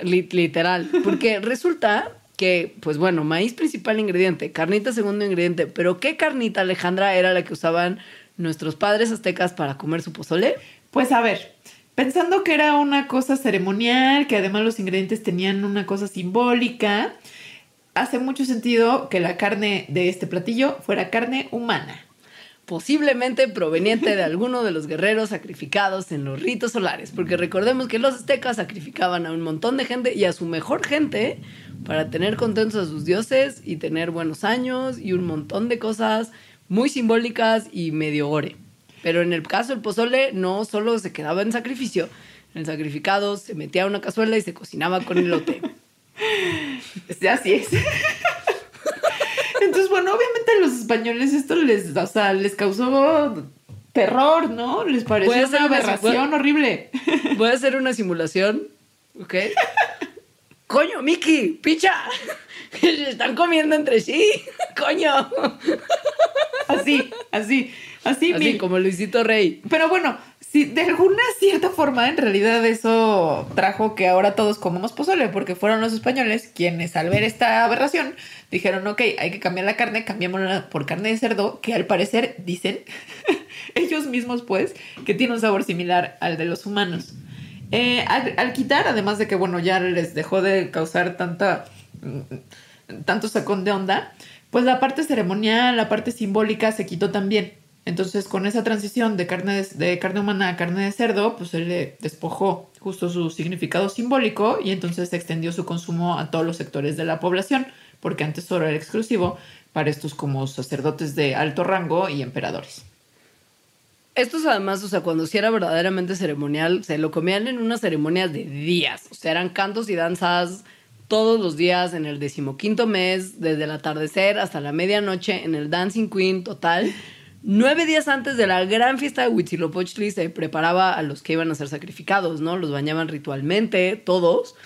Li- literal. Porque resulta que, pues bueno, maíz principal ingrediente, carnita segundo ingrediente, pero ¿qué carnita, Alejandra, era la que usaban nuestros padres aztecas para comer su pozole? Pues a ver, pensando que era una cosa ceremonial, que además los ingredientes tenían una cosa simbólica, hace mucho sentido que la carne de este platillo fuera carne humana. Posiblemente proveniente de alguno de los guerreros sacrificados en los ritos solares, porque recordemos que los aztecas sacrificaban a un montón de gente y a su mejor gente para tener contentos a sus dioses y tener buenos años y un montón de cosas muy simbólicas y medio gore. Pero en el caso del pozole no solo se quedaba en sacrificio, en el sacrificado se metía a una cazuela y se cocinaba con elote. [laughs] Así es. [laughs] Entonces, bueno, obviamente a los españoles esto les, o sea, les causó terror, ¿no? Les pareció una una- aberración horrible. Voy a hacer una simulación, ¿ok? ¡Coño, Miki! ¡Picha! Se [laughs] están comiendo entre sí. [laughs] ¡Coño! Así, así, así, Así mil. como Luisito Rey. Pero bueno, de alguna cierta forma en realidad eso trajo que ahora todos comamos pozole, porque fueron los españoles quienes al ver esta aberración dijeron, ok, hay que cambiar la carne, cambiémosla por carne de cerdo, que al parecer dicen [laughs] ellos mismos pues que tiene un sabor similar al de los humanos. Eh, al, al quitar, además de que bueno, ya les dejó de causar tanta mm, tanto sacón de onda, pues la parte ceremonial, la parte simbólica se quitó también. Entonces, con esa transición de carne de, carne humana a carne de cerdo, pues se le despojó justo su significado simbólico y entonces extendió su consumo a todos los sectores de la población, porque antes solo era exclusivo para estos como sacerdotes de alto rango y emperadores. Estos además, o sea, cuando sí era verdaderamente ceremonial, se lo comían en unas ceremonias de días. O sea, eran cantos y danzas todos los días en el decimoquinto mes, desde el atardecer hasta la medianoche, en el Dancing Queen total. Nueve días antes de la gran fiesta de Huitzilopochtli se preparaba a los que iban a ser sacrificados, ¿no? Los bañaban ritualmente, todos.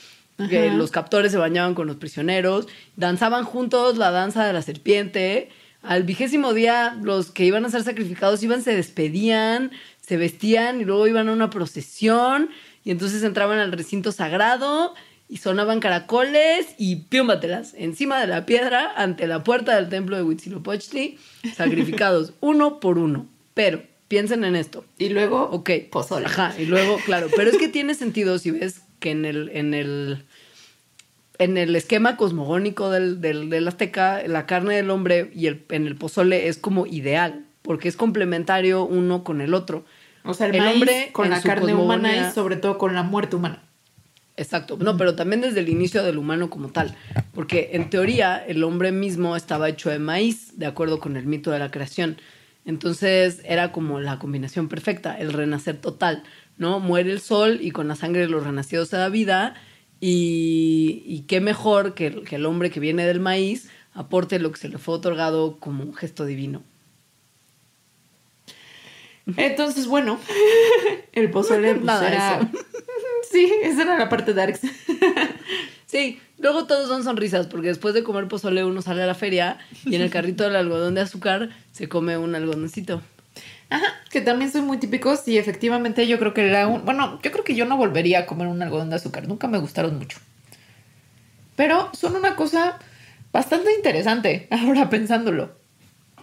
Que Ajá. los captores se bañaban con los prisioneros, danzaban juntos la danza de la serpiente. Al vigésimo día, los que iban a ser sacrificados iban, se despedían, se vestían y luego iban a una procesión y entonces entraban al recinto sagrado y sonaban caracoles y piúmbatelas encima de la piedra ante la puerta del templo de Huitzilopochtli, sacrificados [laughs] uno por uno. Pero piensen en esto. Y luego, Ok. pozole. Ajá, y luego, claro, pero es que tiene sentido si ves que en el, en el, en el esquema cosmogónico del, del, del azteca, la carne del hombre y el, en el pozole es como ideal, porque es complementario uno con el otro. O sea, el, El maíz hombre con la carne humana y sobre todo con la muerte humana. Exacto. No, pero también desde el inicio del humano como tal. Porque en teoría el hombre mismo estaba hecho de maíz, de acuerdo con el mito de la creación. Entonces era como la combinación perfecta, el renacer total, ¿no? Muere el sol y con la sangre de los renacidos se da vida. Y, qué mejor que, que el hombre que viene del maíz aporte lo que se le fue otorgado como un gesto divino. Entonces, bueno, [laughs] el pozole pues, Nada, era... eso. [laughs] Sí, esa era la parte darks. [laughs] Sí, luego todos son sonrisas, porque después de comer pozole uno sale a la feria y en el carrito del algodón de azúcar se come un algodoncito. Ajá, que también son muy típicos y efectivamente yo creo que era un... Bueno, yo creo que yo no volvería a comer un algodón de azúcar, nunca me gustaron mucho. Pero son una cosa bastante interesante, ahora pensándolo.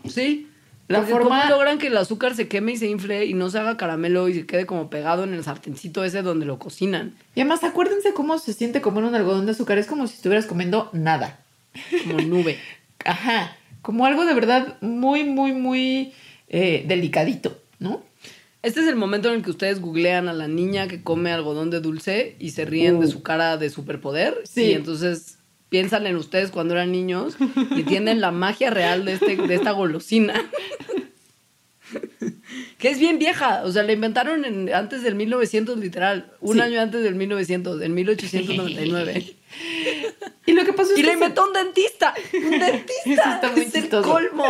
Sí. La Porque forma- ¿Cómo logran que el azúcar se queme y se infle y no se haga caramelo y se quede como pegado en el sartencito ese donde lo cocinan? Y además acuérdense cómo se siente comer un algodón de azúcar, es como si estuvieras comiendo nada. Como nube. [laughs] Ajá, como algo de verdad muy, muy, muy eh, delicadito, ¿no? Este es el momento en el que ustedes googlean a la niña que come algodón de dulce y se ríen de Uh. su cara de superpoder. Sí. Y entonces piensan en ustedes cuando eran niños y entienden la magia real de, este, de esta golosina. que es bien vieja. O sea, la inventaron en- antes del 1900, literal. Un Sí. año antes del 1900, en 1899. Y lo que pasó es Y que la se- inventó un dentista. Un dentista. Está muy es el chistoso. colmo.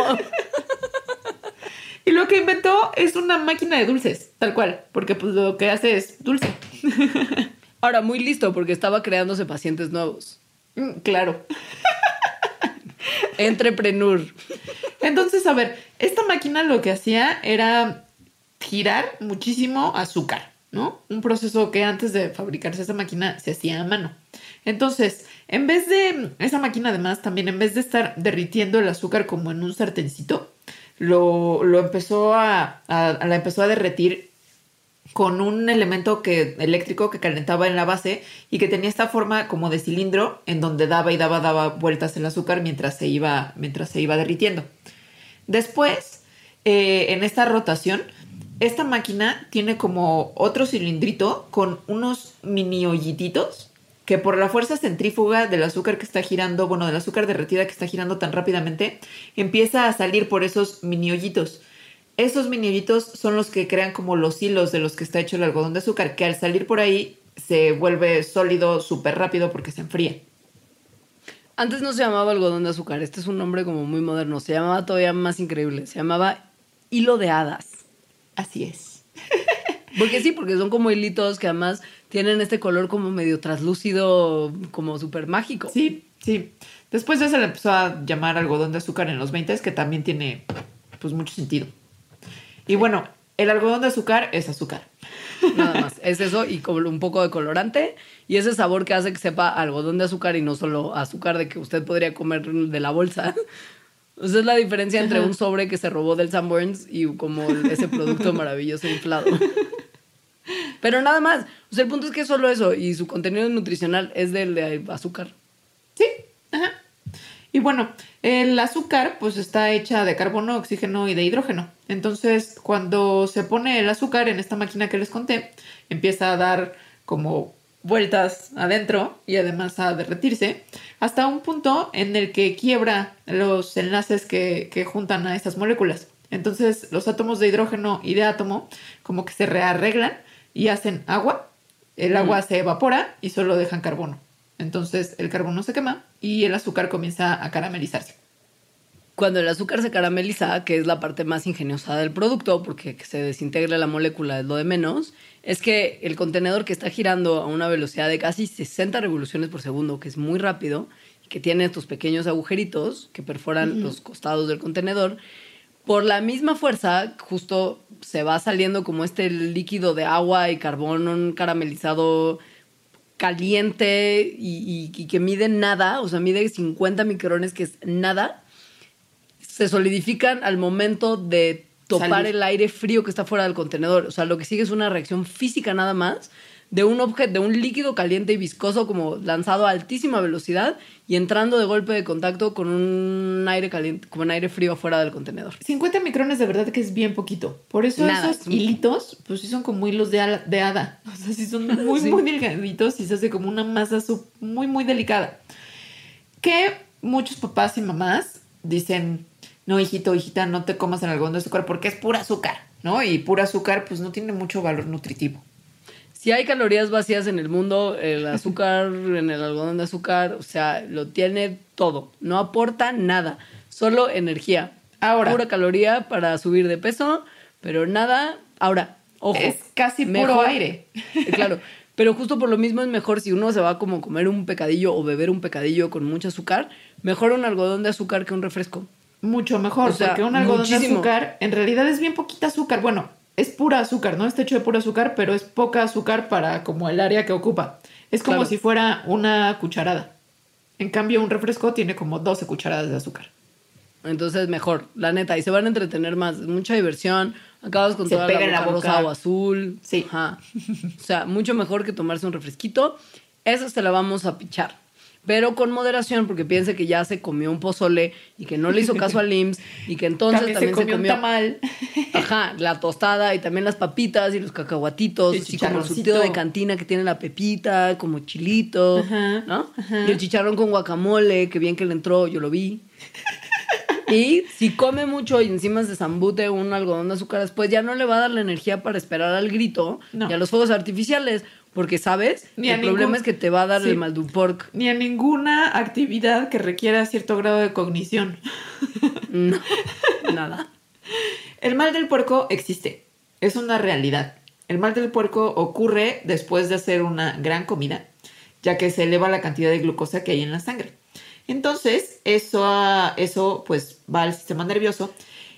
Y lo que inventó es una máquina de dulces, tal cual, porque pues lo que hace es dulce. Ahora, muy listo porque estaba creándose pacientes nuevos. Mm, Claro. [laughs] Entrepreneur. Entonces, a ver, esta máquina lo que hacía era girar muchísimo azúcar, ¿no? Un proceso que antes de fabricarse esa máquina se hacía a mano. Entonces, en vez de, esa máquina además también, en vez de estar derritiendo el azúcar como en un sartencito, lo, lo empezó a, a- a- la empezó a derretir con un elemento que, eléctrico que calentaba en la base y que tenía esta forma como de cilindro en donde daba y daba, daba vueltas el azúcar mientras se iba, mientras se iba derritiendo. Después, eh, en esta rotación, esta máquina tiene como otro cilindrito con unos mini hoyititos que por la fuerza centrífuga del azúcar que está girando, bueno, del azúcar derretida que está girando tan rápidamente, empieza a salir por esos mini hoyitos. Esos mini hoyitos son los que crean como los hilos de los que está hecho el algodón de azúcar, que al salir por ahí se vuelve sólido súper rápido porque se enfría. Antes no se llamaba algodón de azúcar, este es un nombre como muy moderno, se llamaba todavía más increíble, se llamaba hilo de hadas. Así es. Porque sí, porque son como hilitos que además tienen este color como medio traslúcido, como súper mágico. Sí, sí. Después ya se le empezó a llamar algodón de azúcar en los 20, que también tiene pues mucho sentido. Y bueno, el algodón de azúcar es azúcar. Nada más. Es eso y un poco de colorante y ese sabor que hace que sepa algodón de azúcar y no solo azúcar de que usted podría comer de la bolsa. Esa es la diferencia entre un sobre que se robó del Sanborns y como ese producto maravilloso inflado. Pero nada más. O sea, el punto es que es solo eso y su contenido nutricional es del de azúcar. Sí, ajá. Y bueno, el azúcar pues está hecha de carbono, oxígeno y de hidrógeno. Entonces, cuando se pone el azúcar en esta máquina que les conté, empieza a dar como vueltas adentro y además a derretirse hasta un punto en el que quiebra los enlaces que, que juntan a estas moléculas. Entonces, los átomos de hidrógeno y de átomo como que se rearreglan y hacen agua. El agua se evapora y solo dejan carbono. Entonces el carbono se quema y el azúcar comienza a caramelizarse. Cuando el azúcar se carameliza, que es la parte más ingeniosa del producto, porque que se desintegra la molécula es lo de menos, es que el contenedor que está girando a una velocidad de casi 60 revoluciones por segundo, que es muy rápido, y que tiene estos pequeños agujeritos que perforan los costados del contenedor, por la misma fuerza, justo se va saliendo como este líquido de agua y carbón caramelizado caliente y, que mide nada, o sea, mide 50 micrones, que es nada, se solidifican al momento de topar el aire frío que está fuera del contenedor. O sea, lo que sigue es una reacción física nada más de un objeto, de un líquido caliente y viscoso como lanzado a altísima velocidad y entrando de golpe de contacto con un aire caliente, con un aire frío afuera del contenedor. 50 micrones de verdad que es bien poquito. Por eso esos hilitos, pues sí son como hilos de, de hada. [laughs] O sea, sí son [laughs] muy, muy delgaditos y se hace como una masa muy, muy delicada. Que muchos papás y mamás dicen, no, hijito, hijita, no te comas el algodón de azúcar porque es pura azúcar, ¿no? Y pura azúcar, pues no tiene mucho valor nutritivo si hay calorías vacías en el mundo, el azúcar en el algodón de azúcar, o sea, lo tiene todo. No aporta nada, solo energía. Ahora. Pura caloría para subir de peso, pero nada. Ahora, ojo. Es casi puro aire. [laughs] Claro. Pero justo por lo mismo es mejor si uno se va a como comer un pecadillo o beber un pecadillo con mucho azúcar, mejor un algodón de azúcar que un refresco. Mucho mejor, porque un algodón de azúcar en realidad es bien poquita azúcar. Bueno, es pura azúcar, ¿no? Está hecho de puro azúcar, pero es poca azúcar para como el área que ocupa. Es como si fuera una cucharada. En cambio, un refresco tiene como 12 cucharadas de azúcar. Entonces, mejor, la neta. Y se van a entretener más. Mucha diversión. Acabas con toda la, la rosa o azul. Sí. Ajá. o sea, mucho mejor que tomarse un refresquito. Esa se la vamos a pichar pero con moderación porque piense que ya se comió un pozole y que no le hizo caso al IMSS y que entonces también, se comió, un tamal. Ajá, la tostada y también las papitas y los cacahuatitos, así como el surtido de cantina que tiene la pepita, como chilito, ¿no? Y el chicharrón con guacamole, que bien que le entró, yo lo vi. Y si come mucho y encima se zambute un algodón de azúcar después, ya no le va a dar la energía para esperar al grito y a los fuegos artificiales. Porque, ¿sabes? el problema es que te va a dar el mal pork. Ni a ninguna actividad que requiera cierto grado de cognición. No, [laughs] nada. El mal del puerco existe. Es una realidad. El mal del puerco ocurre después de hacer una gran comida, ya que se eleva la cantidad de glucosa que hay en la sangre. Entonces, eso, eso pues va al sistema nervioso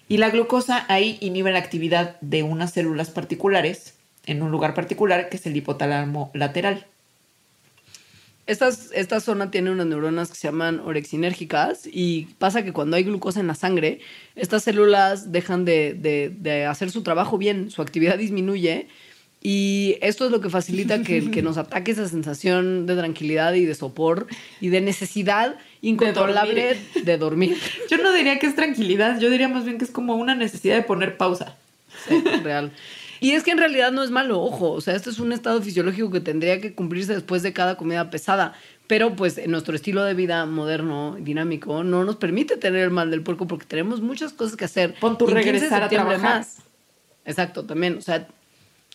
y la glucosa ahí inhibe la actividad de unas células particulares en un lugar particular que es el hipotálamo lateral. esta zona tiene unas neuronas que se llaman orexinérgicas y pasa que cuando hay glucosa en la sangre, estas células dejan de, hacer su trabajo bien, su actividad disminuye y esto es lo que facilita que, [laughs] que, nos ataque esa sensación de tranquilidad y de sopor y de necesidad incontrolable de dormir. [laughs] Yo no diría que es tranquilidad, yo diría más bien que es como una necesidad de poner pausa. Sí, real. Y es que en realidad no es malo, ojo, o sea, este es un estado fisiológico que tendría que cumplirse después de cada comida pesada, pero pues en nuestro estilo de vida moderno, dinámico, no nos permite tener el mal del puerco porque tenemos muchas cosas que hacer. Pon tu Y 15 de regresar a trabajar. Exacto, también, o sea,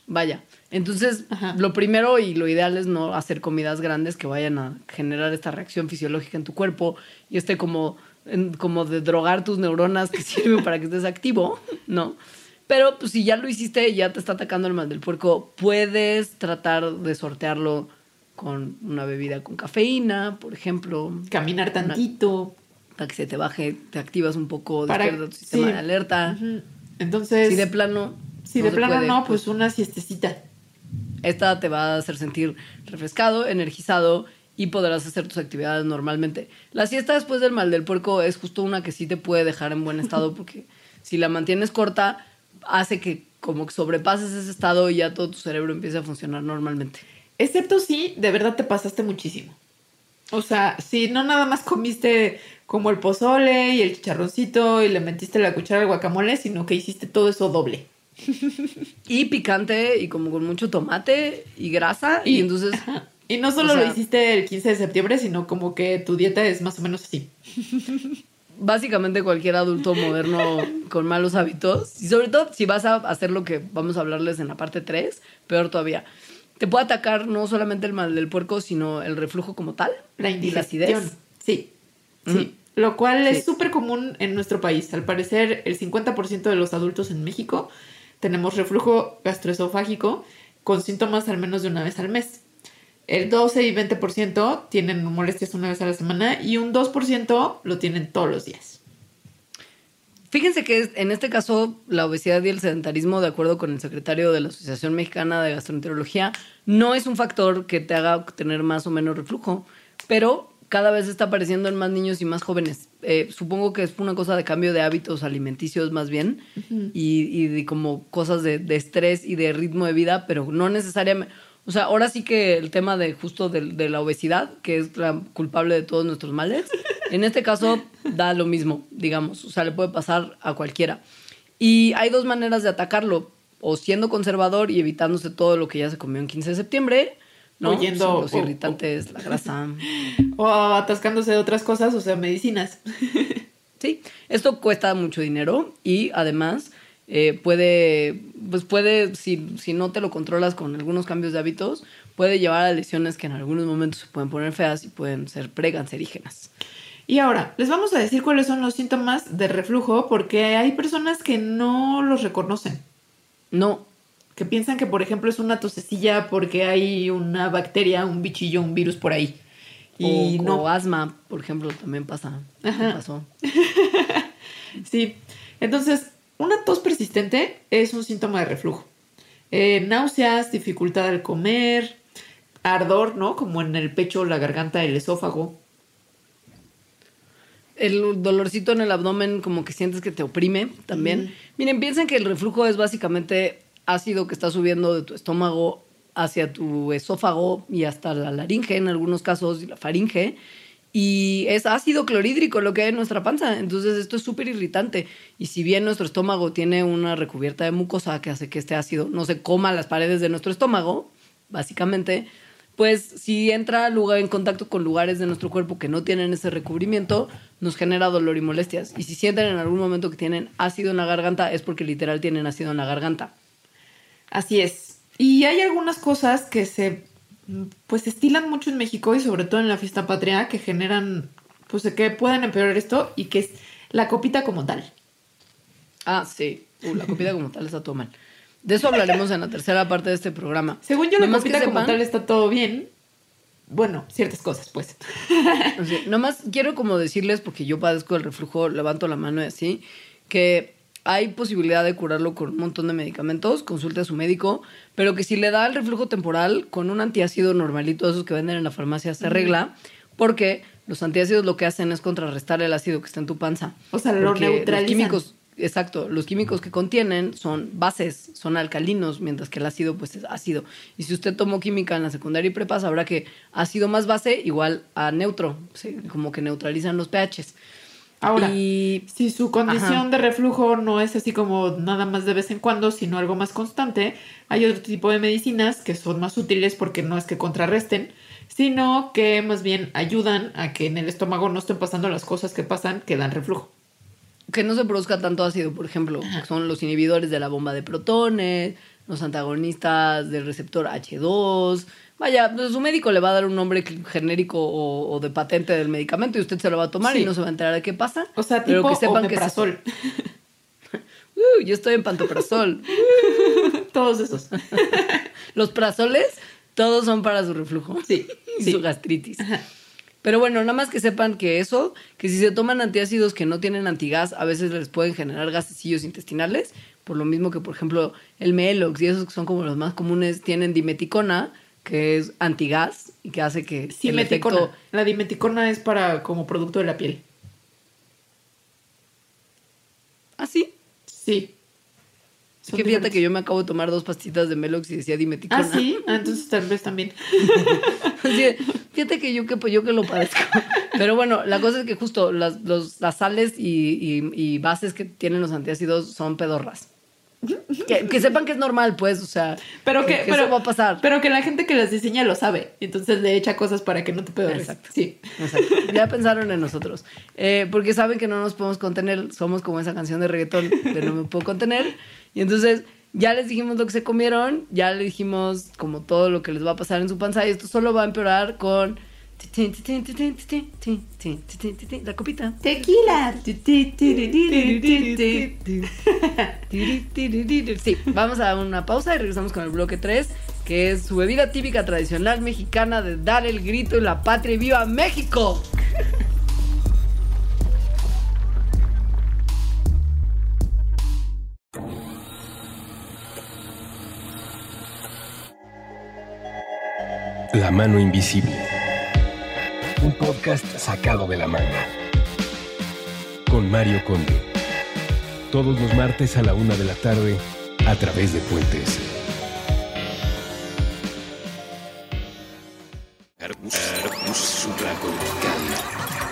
vaya. Entonces, Ajá. lo primero y lo ideal es no hacer comidas grandes que vayan a generar esta reacción fisiológica en tu cuerpo y este como, en- como de drogar tus neuronas que [laughs] sirven para que estés activo, ¿no? Pero pues, si ya lo hiciste y ya te está atacando el mal del puerco, puedes tratar de sortearlo con una bebida con cafeína, por ejemplo, Caminar tantito. para que se te baje, te activas un poco, Para- despierta tu sistema sí. de alerta. Entonces, Si de plano... si no de plano puede, no, pues, pues una siestecita. esta te va a hacer sentir refrescado, energizado y podrás hacer tus actividades normalmente. La siesta después del mal del puerco es justo una que sí te puede dejar en buen estado [laughs] porque si la mantienes corta hace que como que sobrepases ese estado y ya todo tu cerebro empiece a funcionar normalmente. Excepto si de verdad te pasaste muchísimo. O sea, si no nada más comiste como el pozole y el chicharroncito y le metiste la cuchara al guacamole, sino que hiciste todo eso doble. [laughs] Y picante y como con mucho tomate y grasa y, entonces ajá. Y no solo o sea- lo hiciste el 15 de septiembre, sino como que tu dieta es más o menos así. [laughs] básicamente cualquier adulto moderno con malos hábitos, y sobre todo si vas a hacer lo que vamos a hablarles en la parte 3, peor todavía. Te puede atacar no solamente el mal del puerco, sino el reflujo como tal. La y la indigestión. acidez. Sí, sí. Lo cual Sí. es súper común en nuestro país. Al parecer, el 50% de los adultos en México tenemos reflujo gastroesofágico con síntomas al menos de una vez al mes. El 12 y 20% tienen molestias una vez a la semana y un 2% lo tienen todos los días. Fíjense que en este caso la obesidad y el sedentarismo, de acuerdo con el secretario de la Asociación Mexicana de Gastroenterología, no es un factor que te haga tener más o menos reflujo, pero cada vez está apareciendo en más niños y más jóvenes. Eh, supongo que es una cosa de cambio de hábitos alimenticios más bien y, y de como cosas de, de estrés y de ritmo de vida, pero no necesariamente... O sea, ahora sí que el tema de justo de, de la obesidad, que es la culpable de todos nuestros males, en este caso da lo mismo, digamos. O sea, le puede pasar a cualquiera. Y hay dos maneras de atacarlo. O siendo conservador y evitándose todo lo que ya se comió en 15 de septiembre, ¿no? O yendo- Los o- irritantes, la grasa. [laughs] O atascándose de otras cosas, o sea, medicinas. Sí, esto cuesta mucho dinero y además eh, puede, pues puede, si, si no te lo controlas con algunos cambios de hábitos, puede llevar a lesiones que en algunos momentos se pueden poner feas y pueden ser precancerígenas. Y ahora, les vamos a decir cuáles son los síntomas de reflujo porque hay personas que no los reconocen. No, que piensan que, por ejemplo, es una tosecilla porque hay una bacteria, un bichillo, un virus por ahí. Y o, no, o asma, por ejemplo, también pasa. Ajá. pasó. [laughs] sí. Entonces, una tos persistente es un síntoma de reflujo. Eh, náuseas, dificultad al comer, ardor, ¿no? Como en el pecho, la garganta, el esófago. El dolorcito en el abdomen como que sientes que te oprime también. Miren, piensen que el reflujo es básicamente ácido que está subiendo de tu estómago hacia tu esófago y hasta la laringe en algunos casos y la faringe. Y es ácido clorhídrico lo que hay en nuestra panza. Entonces esto es súper irritante. Y si bien nuestro estómago tiene una recubierta de mucosa que hace que este ácido no se coma las paredes de nuestro estómago, básicamente, pues si entra en contacto con lugares de nuestro cuerpo que no tienen ese recubrimiento, nos genera dolor y molestias. Y si sienten en algún momento que tienen ácido en la garganta, es porque literal tienen ácido en la garganta. Así es. Y hay algunas cosas que se pues estilan mucho en México y sobre todo en la fiesta patria que generan pues que puedan empeorar esto y que es la copita como tal. Ah, sí. Uh, la copita como tal está todo mal. De eso hablaremos en la tercera parte de este programa. Según yo la Nomás copita como sepan- tal está todo bien. Bueno, ciertas cosas, pues. O sea, nomás quiero como decirles, porque yo padezco el reflujo, levanto la mano y así, que hay posibilidad de curarlo con un montón de medicamentos, consulte a su médico, pero que si le da el reflujo temporal con un antiácido normalito, esos que venden en la farmacia, se arregla, porque los antiácidos lo que hacen es contrarrestar el ácido que está en tu panza. O sea, lo Porque los neutralizan. químicos, exacto, los químicos que contienen son bases, son alcalinos, mientras que el ácido pues es ácido. Y si usted tomó química en la secundaria y prepa, sabrá que ácido más base igual a neutro, como que neutralizan los pHs. Ahora, Y- si su condición Ajá. de reflujo no es así como nada más de vez en cuando, sino algo más constante, hay otro tipo de medicinas que son más útiles porque no es que contrarresten, sino que más bien ayudan a que en el estómago no estén pasando las cosas que pasan que dan reflujo. que no se produzca tanto ácido, por ejemplo, son los inhibidores de la bomba de protones, los antagonistas del receptor H2. Vaya, pues su médico le va a dar un nombre genérico o, o de patente del medicamento y usted se lo va a tomar Sí. y no se va a enterar de qué pasa. O sea, pero tipo que sepan que. [laughs] Uh, yo estoy en pantoprazol. [laughs] Todos esos. [laughs] Los prazoles, todos son para su reflujo. Sí, Y sí. su gastritis. Pero bueno, nada más que sepan que eso, que si se toman antiácidos que no tienen antigas, a veces les pueden generar gasecillos intestinales. Por lo mismo que, por ejemplo, el Melox y esos que son como los más comunes tienen dimeticona, que es antigas y que hace que el efecto... La dimeticona es para como producto de la piel. Ah, sí. Sí. Es que fíjate que yo me acabo de tomar dos pastitas de Melox y decía dimeticona. Ah, sí. Ah, entonces tal vez también. [laughs] Fíjate que yo que, pues, yo que lo padezco. [laughs] Pero bueno, la cosa es que justo las, los- las sales y, y- y bases que tienen los antiácidos son pedorras. Que, que sepan que es normal, pues, o sea, Pero que, pero, eso va a pasar. Pero que la gente que las diseña lo sabe. Entonces le echa cosas para que no te pedores. Exacto. Sí. Exacto. Ya pensaron en nosotros. Eh, porque saben que no nos podemos contener. Somos como esa canción de reggaetón de No me puedo contener. Y entonces ya les dijimos lo que se comieron. Ya les dijimos como todo lo que les va a pasar en su panza. Y esto solo va a empeorar con... La copita. Tequila. Sí, vamos a una pausa y regresamos con el bloque 3, que es su bebida típica tradicional mexicana de dar el grito en la patria y viva México. La mano invisible. Un podcast sacado de la manga. Con Mario Conde. Todos los martes a la una de la tarde a través de Puentes.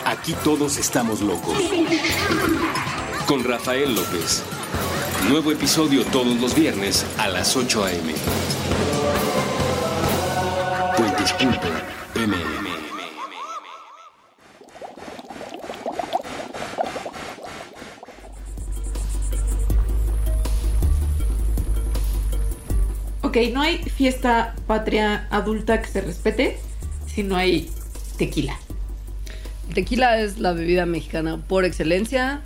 Aquí todos estamos locos. Con Rafael López. Nuevo episodio todos los viernes a las 8 a.m. Puentes.mm. Ok, no hay fiesta patria adulta que se respete si no hay tequila. Tequila es la bebida mexicana por excelencia.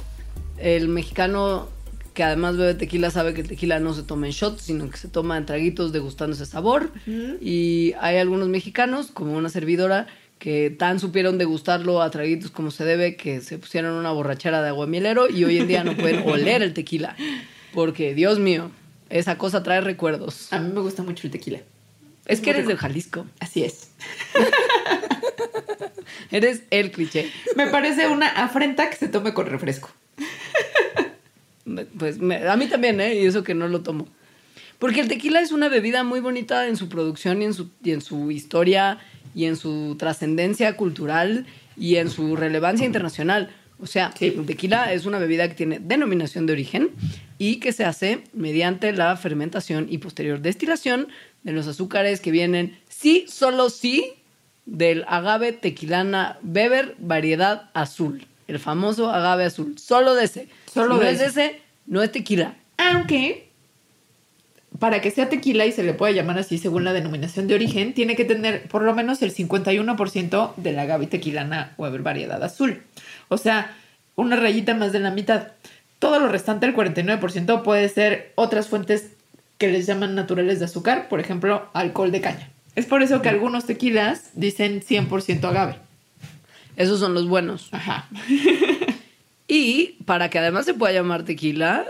El mexicano que además bebe tequila sabe que el tequila no se toma en shots, sino que se toma en traguitos degustando ese sabor. Y hay algunos mexicanos, como una servidora, que tan supieron degustarlo a traguitos como se debe, que se pusieron una borrachera de aguamielero y hoy en día no pueden [laughs] oler el tequila. Porque, Dios mío, esa cosa trae recuerdos. A mí me gusta mucho el tequila. Es que muy eres rico. de Jalisco. Así es. [laughs] Eres el cliché. Me parece una afrenta que se tome con refresco. Pues me- a mí también, ¿eh? Y eso que no lo tomo. Porque el tequila es una bebida muy bonita en su producción y en su, y en su historia y en su trascendencia cultural y en su relevancia internacional. O sea, el tequila es una bebida que tiene denominación de origen y que se hace mediante la fermentación y posterior destilación de los azúcares que vienen, sí, solo sí, del agave tequilana Beber variedad azul. El famoso agave azul. Solo de ese. Solo si no de es de ese. no es tequila. Aunque, para que sea tequila y se le pueda llamar así según la denominación de origen, tiene que tener por lo menos el 51% de la agave tequilana o haber variedad azul. O sea, una rayita más de la mitad. Todo lo restante, el 49%, puede ser otras fuentes que les llaman naturales de azúcar, por ejemplo, alcohol de caña. Es por eso que algunos tequilas dicen 100% agave. Esos son los buenos. Ajá. [laughs] Y para que además se pueda llamar tequila,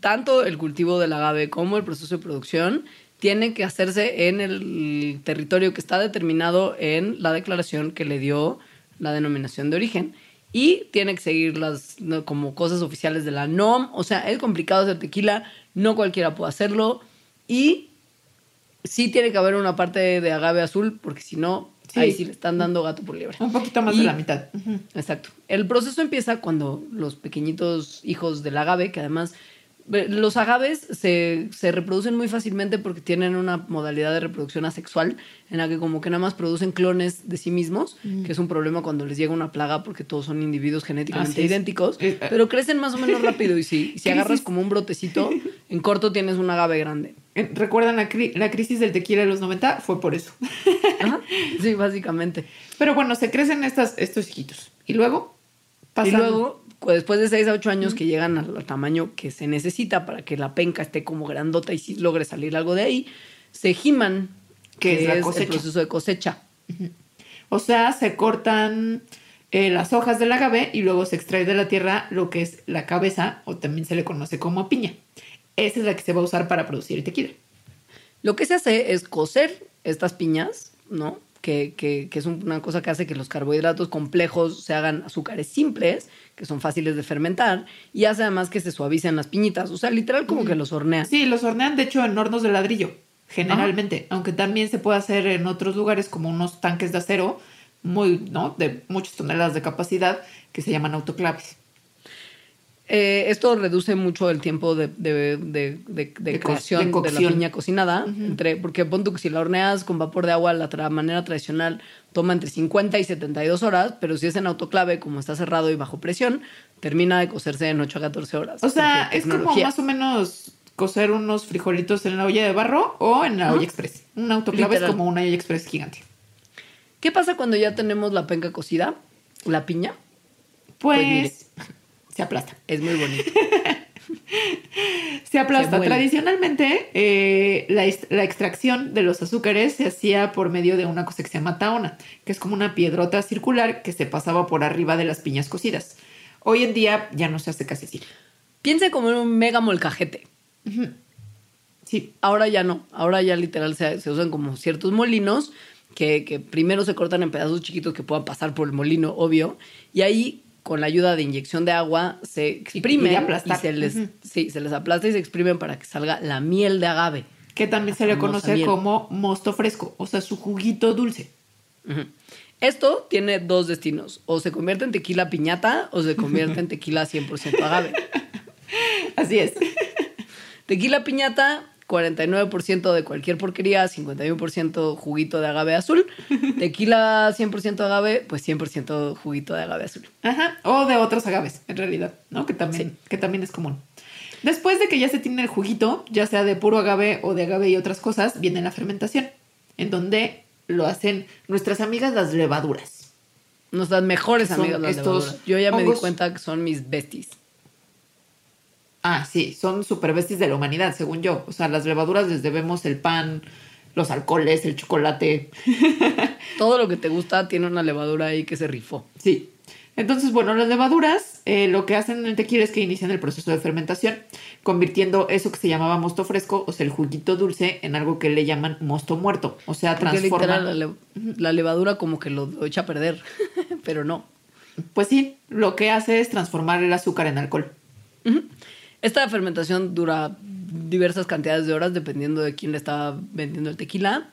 tanto el cultivo del agave como el proceso de producción tiene que hacerse en el territorio que está determinado en la declaración que le dio la denominación de origen. Y tiene que seguir las ¿no? como cosas oficiales de la NOM. O sea, es complicado hacer tequila, no cualquiera puede hacerlo y sí tiene que haber una parte de agave azul porque si no, Sí. ahí sí le están dando gato por liebre. Un poquito más Y- de la mitad. Exacto. El proceso empieza cuando los pequeñitos hijos del agave, que además los agaves se, se reproducen muy fácilmente porque tienen una modalidad de reproducción asexual en la que como que nada más producen clones de sí mismos, que es un problema cuando les llega una plaga porque todos son individuos genéticamente idénticos, Eh, eh. pero crecen más o menos rápido y si, [laughs] si agarras como un brotecito, [laughs] en corto tienes un agave grande. Eh, ¿Recuerdan la, cri- la crisis del tequila de los 90? Fue por eso. [laughs] Ajá. Sí, básicamente. Pero bueno, se crecen estas, estos hijitos. Y luego pasan... Y luego, después de 6 a 8 años que llegan al, al tamaño que se necesita para que la penca esté como grandota y sí logre salir algo de ahí, se giman, Que es es, cosecha. el proceso de cosecha. O sea, se cortan eh, las hojas del agave y luego se extrae de la tierra lo que es la cabeza, o también se le conoce como piña. Esa es la que se va a usar para producir el tequila. Lo que se hace es cocer estas piñas, ¿no? Que, que- que es un- una cosa que hace que los carbohidratos complejos se hagan azúcares simples, que son fáciles de fermentar, y hace además que se suavicen las piñitas. O sea, literal como que los hornean. Sí, los hornean de hecho en hornos de ladrillo, generalmente, aunque también se puede hacer en otros lugares como unos tanques de acero muy, ¿no? De muchas toneladas de capacidad que se llaman autoclaves. Eh, esto reduce mucho el tiempo de, de, de- de- la piña cocinada. entre, porque pon tú que si la horneas con vapor de agua, la tra- manera tradicional toma entre 50 y 72 horas, pero si es en autoclave, como está cerrado y bajo presión, termina de cocerse en 8 a 14 horas. O sea, es como más o menos cocer unos frijolitos en la olla de barro o en la olla express. Un autoclave Literal. es como una olla express gigante. ¿Qué pasa cuando ya tenemos la penca cocida? La piña Pues, Pues. Se aplasta. es muy bonita. Se aplasta. Se. Tradicionalmente, eh, la, extracción de los azúcares se hacía por medio de una cosa que se llama taona, que es como una piedrota circular que se pasaba por arriba de las piñas cocidas. Hoy en día ya no se hace casi así. Piensa como en un mega molcajete. Sí, Ahora ya no, ahora ya literal se, se usan como ciertos molinos que, que primero se cortan en pedazos chiquitos que puedan pasar por el molino, obvio, y ahí con la ayuda de inyección de agua se exprimen y se les, sí, se les aplasta y se exprimen para que salga la miel de agave. que también se le conoce miel. como mosto fresco, o sea, su juguito dulce. Esto tiene dos destinos, o se convierte en tequila piñata o se convierte en [laughs] tequila 100% agave. Así es. Tequila piñata, 49% de cualquier porquería, 51% juguito de agave azul. [laughs] Tequila 100% agave, pues 100% juguito de agave azul. Ajá. O de otros agaves, en realidad, ¿no? Que también, Sí. que también es común. Después de que ya se tiene el juguito, ya sea de puro agave o de agave y otras cosas, viene la fermentación, en donde lo hacen nuestras amigas las levaduras. Nuestras mejores amigas las estos levaduras. Yo ya me di hongos. cuenta que son mis besties. Ah, sí, son super besties de la humanidad, según yo. O sea, las levaduras les debemos el pan, los alcoholes, el chocolate. [laughs] Todo lo que te gusta tiene una levadura ahí que se rifó. Sí. Entonces, bueno, las levaduras eh, lo que hacen en el tequila es que inician el proceso de fermentación, convirtiendo eso que se llamaba mosto fresco, o sea, el juguito dulce, en algo que le llaman mosto muerto. O sea, Porque transforman. la, le- la levadura como que lo, echa a perder, [laughs] pero no. Pues sí, lo que hace es transformar el azúcar en alcohol. Esta fermentación dura diversas cantidades de horas dependiendo de quién le está vendiendo el tequila.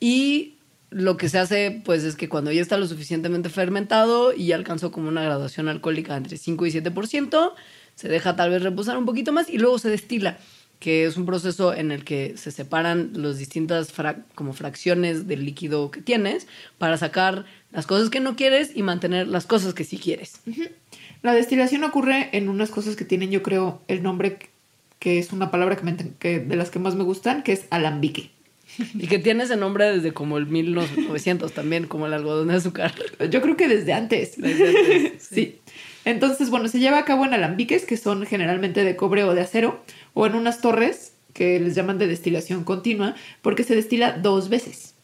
Y lo que se hace, pues, es que cuando ya está lo suficientemente fermentado y ya alcanzó como una graduación alcohólica entre 5 y 7%, se deja tal vez reposar un poquito más y luego se destila, que es un proceso en el que se separan las distintas como fracciones del líquido que tienes para sacar las cosas que no quieres y mantener las cosas que sí quieres. La destilación ocurre en unas cosas que tienen, yo creo, el nombre que es una palabra que, me que de las que más me gustan, que es alambique. Y que tiene ese nombre desde como el 1900 también, como el algodón de azúcar. Yo creo que desde antes. Desde antes, [laughs] sí. Entonces, bueno, se lleva a cabo en alambiques que son generalmente de cobre o de acero, o en unas torres que les llaman de destilación continua, porque se destila dos veces.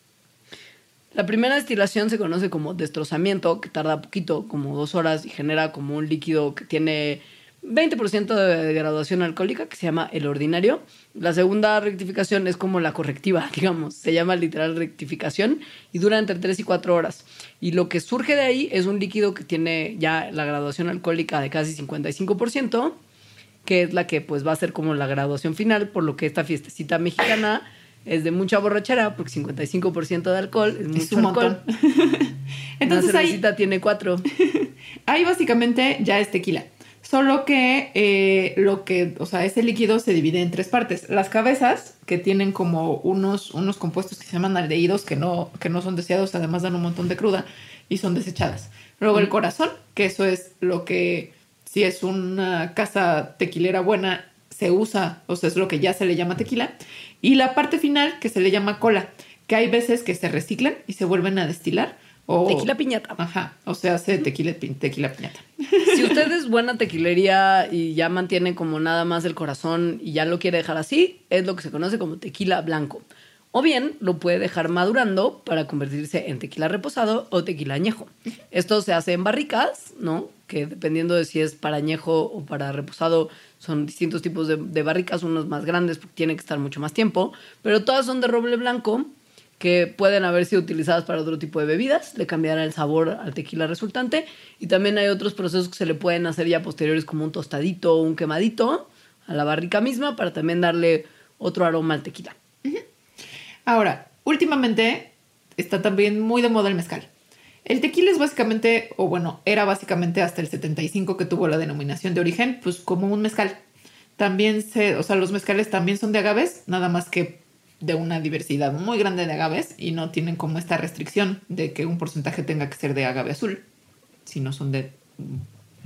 La primera destilación se conoce como destrozamiento, que tarda poquito, como dos horas, y genera como un líquido que tiene 20% de graduación alcohólica, que se llama el ordinario. La segunda rectificación es como la correctiva, [laughs] digamos. Se llama literal rectificación y dura entre 3 y 4 horas. Y lo que surge de ahí es un líquido que tiene ya la graduación alcohólica de casi 55%, que es la que pues va a ser como la graduación final, por lo que esta fiestecita mexicana es de mucha borrachera, porque 55% de alcohol es mucho un alcohol. montón. [laughs] Entonces Una ahí, cervecita tiene 4. ahí [laughs] básicamente ya es tequila. Solo que eh, lo que, o sea, ese líquido se divide en tres partes. Las cabezas, que tienen como unos, unos compuestos que se llaman aldehídos, que no, que no son deseados, además dan un montón de cruda y son desechadas. Luego el corazón, que eso es lo que, si es una casa tequilera buena, se usa, o sea, es lo que ya se le llama tequila. Y la parte final, que se le llama cola, que hay veces que se reciclan y se vuelven a destilar. O, Tequila piñata. Ajá, o sea, hace tequila, tequila piñata. Si usted es buena tequilería y ya mantiene como nada más el corazón y ya lo quiere dejar así, es lo que se conoce como tequila blanco. O bien lo puede dejar madurando para convertirse en tequila reposado o tequila añejo. Esto se hace en barricas, ¿no? Que dependiendo de si es para añejo o para reposado, son distintos tipos de, barricas, unos más grandes porque tienen que estar mucho más tiempo, pero todas son de roble blanco que pueden haber sido utilizadas para otro tipo de bebidas, le cambiará el sabor al tequila resultante. Y también hay otros procesos que se le pueden hacer ya posteriores, como un tostadito o un quemadito a la barrica misma, para también darle otro aroma al tequila. Ahora, últimamente está también muy de moda el mezcal. El tequila es básicamente, o bueno, era básicamente hasta el 75 que tuvo la denominación de origen, pues como un mezcal. También se, o sea, los mezcales también son de agaves, nada más que de una diversidad muy grande de agaves y no tienen como esta restricción de que un porcentaje tenga que ser de agave azul, si no son de,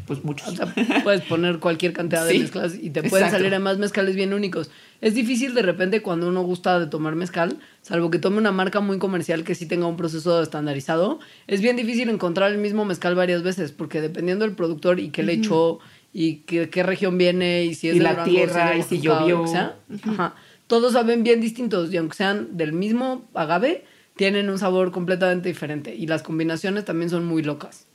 pues muchos. O sea, puedes poner cualquier cantidad de Sí, mezclas y te pueden exacto. salir además mezcales bien únicos. Es difícil de repente cuando uno gusta de tomar mezcal, salvo que tome una marca muy comercial que sí tenga un proceso estandarizado, es bien difícil encontrar el mismo mezcal varias veces, porque dependiendo del productor y qué le echó y qué, qué región viene y si es Y de la Durango, tierra, es y si llovió. sea, ajá, todos saben bien distintos y aunque sean del mismo agave, tienen un sabor completamente diferente y las combinaciones también son muy locas.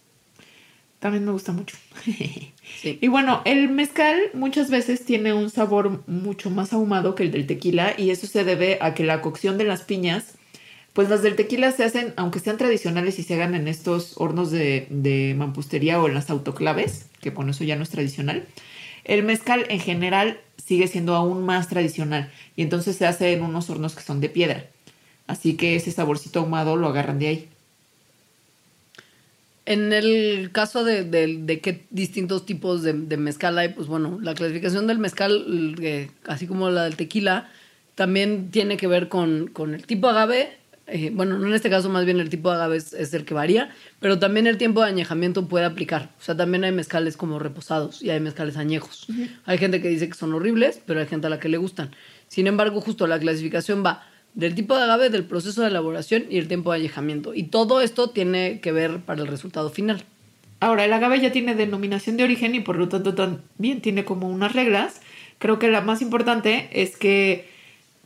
También me gusta mucho. [laughs] Sí. Y bueno, el mezcal muchas veces tiene un sabor mucho más ahumado que el del tequila y eso se debe a que la cocción de las piñas, pues las del tequila se hacen, aunque sean tradicionales y se hagan en estos hornos de, de mampustería o en las autoclaves, que bueno, eso ya no es tradicional. El mezcal en general sigue siendo aún más tradicional y entonces se hace en unos hornos que son de piedra. Así que ese saborcito ahumado lo agarran de ahí. En el caso de, de- de qué distintos tipos de, de mezcal hay, pues bueno, la clasificación del mezcal, eh, así como la del tequila, también tiene que ver con, con el tipo de agave. eh, bueno, no en este caso más bien el tipo de agave es, es el que varía, pero también el tiempo de añejamiento puede aplicar. O sea, también hay mezcales como reposados y hay mezcales añejos. Hay gente que dice que son horribles, pero hay gente a la que le gustan. Sin embargo, justo la clasificación va del tipo de agave, del proceso de elaboración y el tiempo de añejamiento. Y todo esto tiene que ver para el resultado final. Ahora, el agave ya tiene denominación de origen y por lo tanto también tiene como unas reglas. Creo que la más importante es que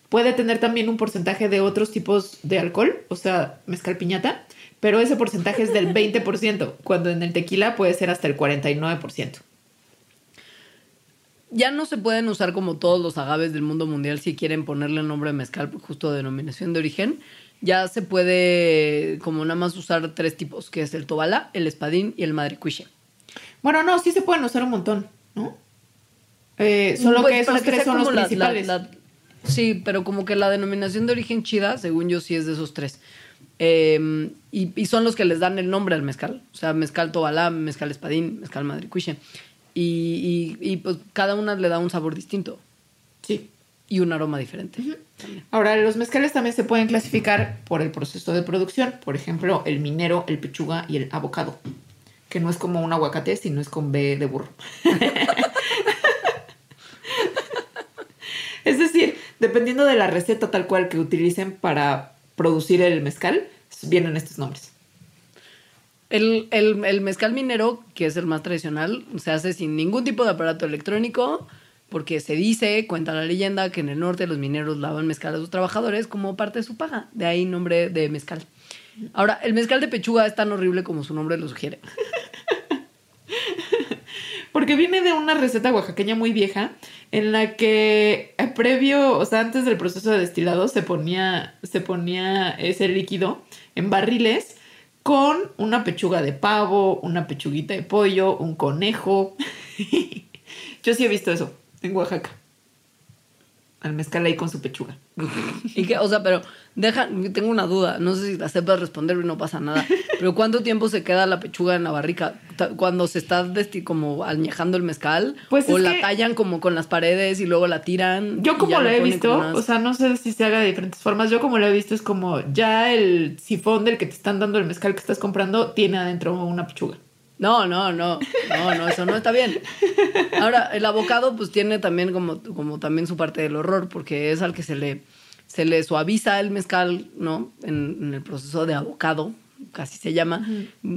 puede tener también un porcentaje de otros tipos de alcohol, o sea, mezcal piñata, pero ese porcentaje es del 20%, cuando en el tequila puede ser hasta el 49%. Ya no se pueden usar como todos los agaves del mundo mundial si quieren ponerle el nombre de mezcal, justo denominación de origen. Ya se puede como nada más usar tres tipos, que es el tobala, el espadín y el madrecuiche. Bueno, no, sí se pueden usar un montón, ¿no? Eh, solo Pues, que esos tres son los la- principales. la- la- sí, pero como que la denominación de origen chida, según yo, sí es de esos tres. Eh, y, y son los que les dan el nombre al mezcal. O sea, mezcal tobalá, mezcal espadín, mezcal madricuiche. Y, y, y, pues cada una le da un sabor distinto Sí. y un aroma diferente. Ahora, los mezcales también se pueden clasificar por el proceso de producción. Por ejemplo, el minero, el pechuga y el abocado. Que no es como un aguacate, sino es con B de burro. [laughs] es decir, dependiendo de la receta tal cual que utilicen para producir el mezcal, vienen estos nombres. El, el- mezcal minero, que es el más tradicional, se hace sin ningún tipo de aparato electrónico, porque se dice, cuenta la leyenda, que en el norte los mineros lavan mezcal a sus trabajadores como parte de su paga. De ahí nombre de mezcal. Ahora, el mezcal de pechuga es tan horrible como su nombre lo sugiere. [laughs] porque viene de una receta oaxaqueña muy vieja en la que eh, previo, o sea, antes del proceso de destilado se ponía, se ponía ese líquido en barriles con una pechuga de pavo, una pechuguita de pollo, un conejo. [laughs] Yo sí he visto eso en Oaxaca. Al mezcal ahí con su pechuga. [laughs] Y que, o sea, pero deja, tengo una duda, no sé si la sepas responder y no pasa nada, [laughs] pero ¿cuánto tiempo se queda la pechuga en la barrica? Cuando se está como añejando el mezcal, Pues o la tallan como con las paredes y luego la tiran. Yo como lo he visto, unas- o sea, no sé si se haga de diferentes formas. Yo como lo he visto es como ya el sifón del que te están dando el mezcal que estás comprando tiene adentro una pechuga. No, no, no, no, no, eso no está bien. Ahora, el abocado pues tiene también como, como también su parte del horror, porque es al que se le, se le suaviza el mezcal, ¿no? En, en el proceso de abocado, casi se llama,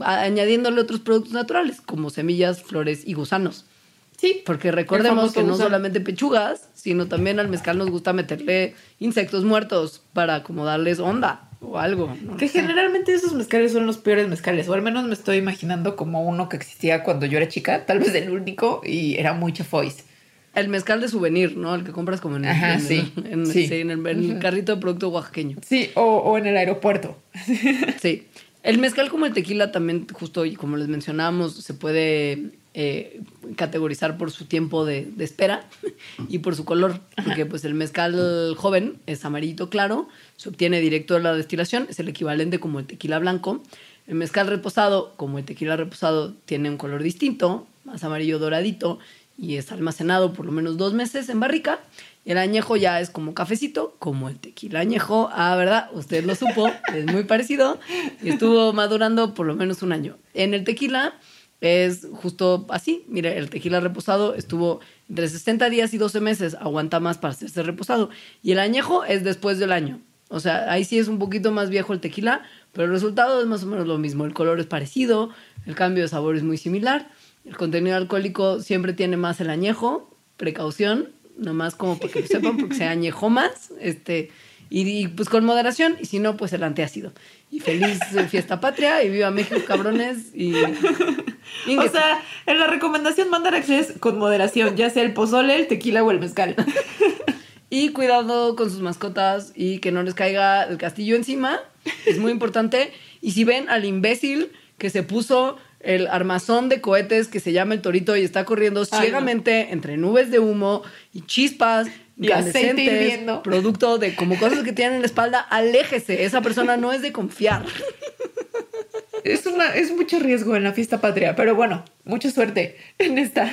añadiéndole otros productos naturales, como semillas, flores y gusanos. Sí, Porque recordemos que no gusano. solamente pechugas, sino también al mezcal nos gusta meterle insectos muertos para como darles onda o algo. ¿no? Que generalmente esos mezcales son los peores mezcales, o al menos me estoy imaginando como uno que existía cuando yo era chica, tal vez el único, y era muy chafois. El mezcal de souvenir, ¿no? El que compras como en el, Ajá, en el- sí, en, sí. sí, en el, en el carrito de producto oaxaqueño. Sí, o, o en el aeropuerto. [laughs] Sí. El mezcal como el tequila también, justo y como les mencionábamos, se puede eh, categorizar por su tiempo de, de espera y por su color. Porque pues el mezcal joven es amarillito claro, se obtiene directo de la destilación, es el equivalente como el tequila blanco. El mezcal reposado, como el tequila reposado, tiene un color distinto, más amarillo doradito, y es almacenado por lo menos dos meses en barrica. El añejo ya es como cafecito, como el tequila añejo. Ah, ¿verdad? Usted lo supo, [laughs] es muy parecido. Estuvo madurando por lo menos un año. En el tequila es justo así. Mire, el tequila reposado estuvo entre 60 días y 12 meses. Aguanta más para hacerse reposado. Y el añejo es después del año. O sea, ahí sí es un poquito más viejo el tequila, pero el resultado es más o menos lo mismo. El color es parecido, el cambio de sabor es muy similar. El contenido alcohólico siempre tiene más el añejo, precaución, nomás como para que lo sepan, porque se añejó más, este, y, y, pues con moderación, y si no, pues el antiácido. Y feliz fiesta patria, y viva México, cabrones, y... [laughs] O sea, en la recomendación Mandarax es con moderación, ya sea el pozole, el tequila o el mezcal. [laughs] Y cuidado con sus mascotas y que no les caiga el castillo encima. Es muy importante. Y si ven al imbécil que se puso el armazón de cohetes que se llama el torito y está corriendo Ay, ciegamente entre nubes de humo y chispas Y aceite producto de como cosas que tienen en la espalda, aléjese. Esa persona no es de confiar. Es, una, es mucho riesgo en la fiesta patria, pero bueno, mucha suerte en esta.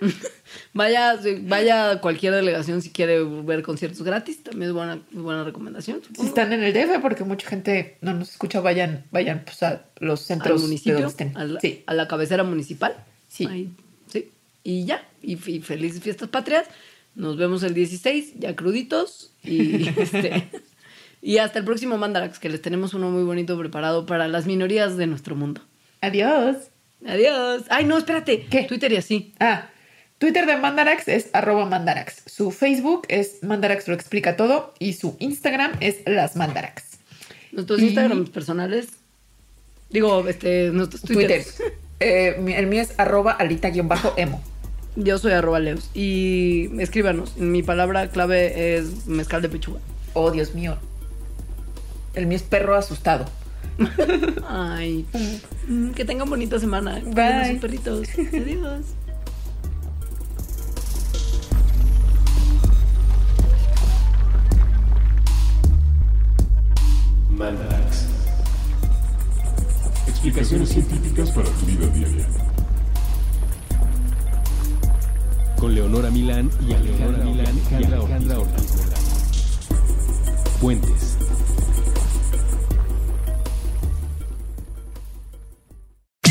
[laughs] Vaya, vaya a cualquier delegación si quiere ver conciertos gratis. También es buena, buena recomendación. Si están en el DF, porque mucha gente no nos escucha, vayan, vayan pues, a los al centros de municipio, donde estén. a la, Sí. a la cabecera municipal. Sí. Ahí, sí. Y ya, y, y felices fiestas patrias. Nos vemos el 16, ya cruditos. Y, [laughs] este, y hasta el próximo Mandarax, que les tenemos uno muy bonito preparado para las minorías de nuestro mundo. Adiós. Adiós. Ay, no, espérate. ¿Qué? Twitter y así. Ah, Twitter de Mandarax es arroba Mandarax. Su Facebook es Mandarax lo explica todo y su Instagram es las Mandarax. Nuestros Y- Instagrams personales. Digo, este, nuestros Twitter. Twitter. Eh, el mío es arroba alita-emo. Yo soy arroba Leos. Y escríbanos. Mi palabra clave es mezcal de pechuga. Oh, Dios mío. El mío es perro asustado. [laughs] Ay, [laughs] que tengan bonita semana. Bye. Sus perritos. [laughs] Adiós. Mandarax. Explicaciones científicas para tu vida diaria. Con Leonora Milán y Alejandra Milán y Alejandra Ortiz. Puentes.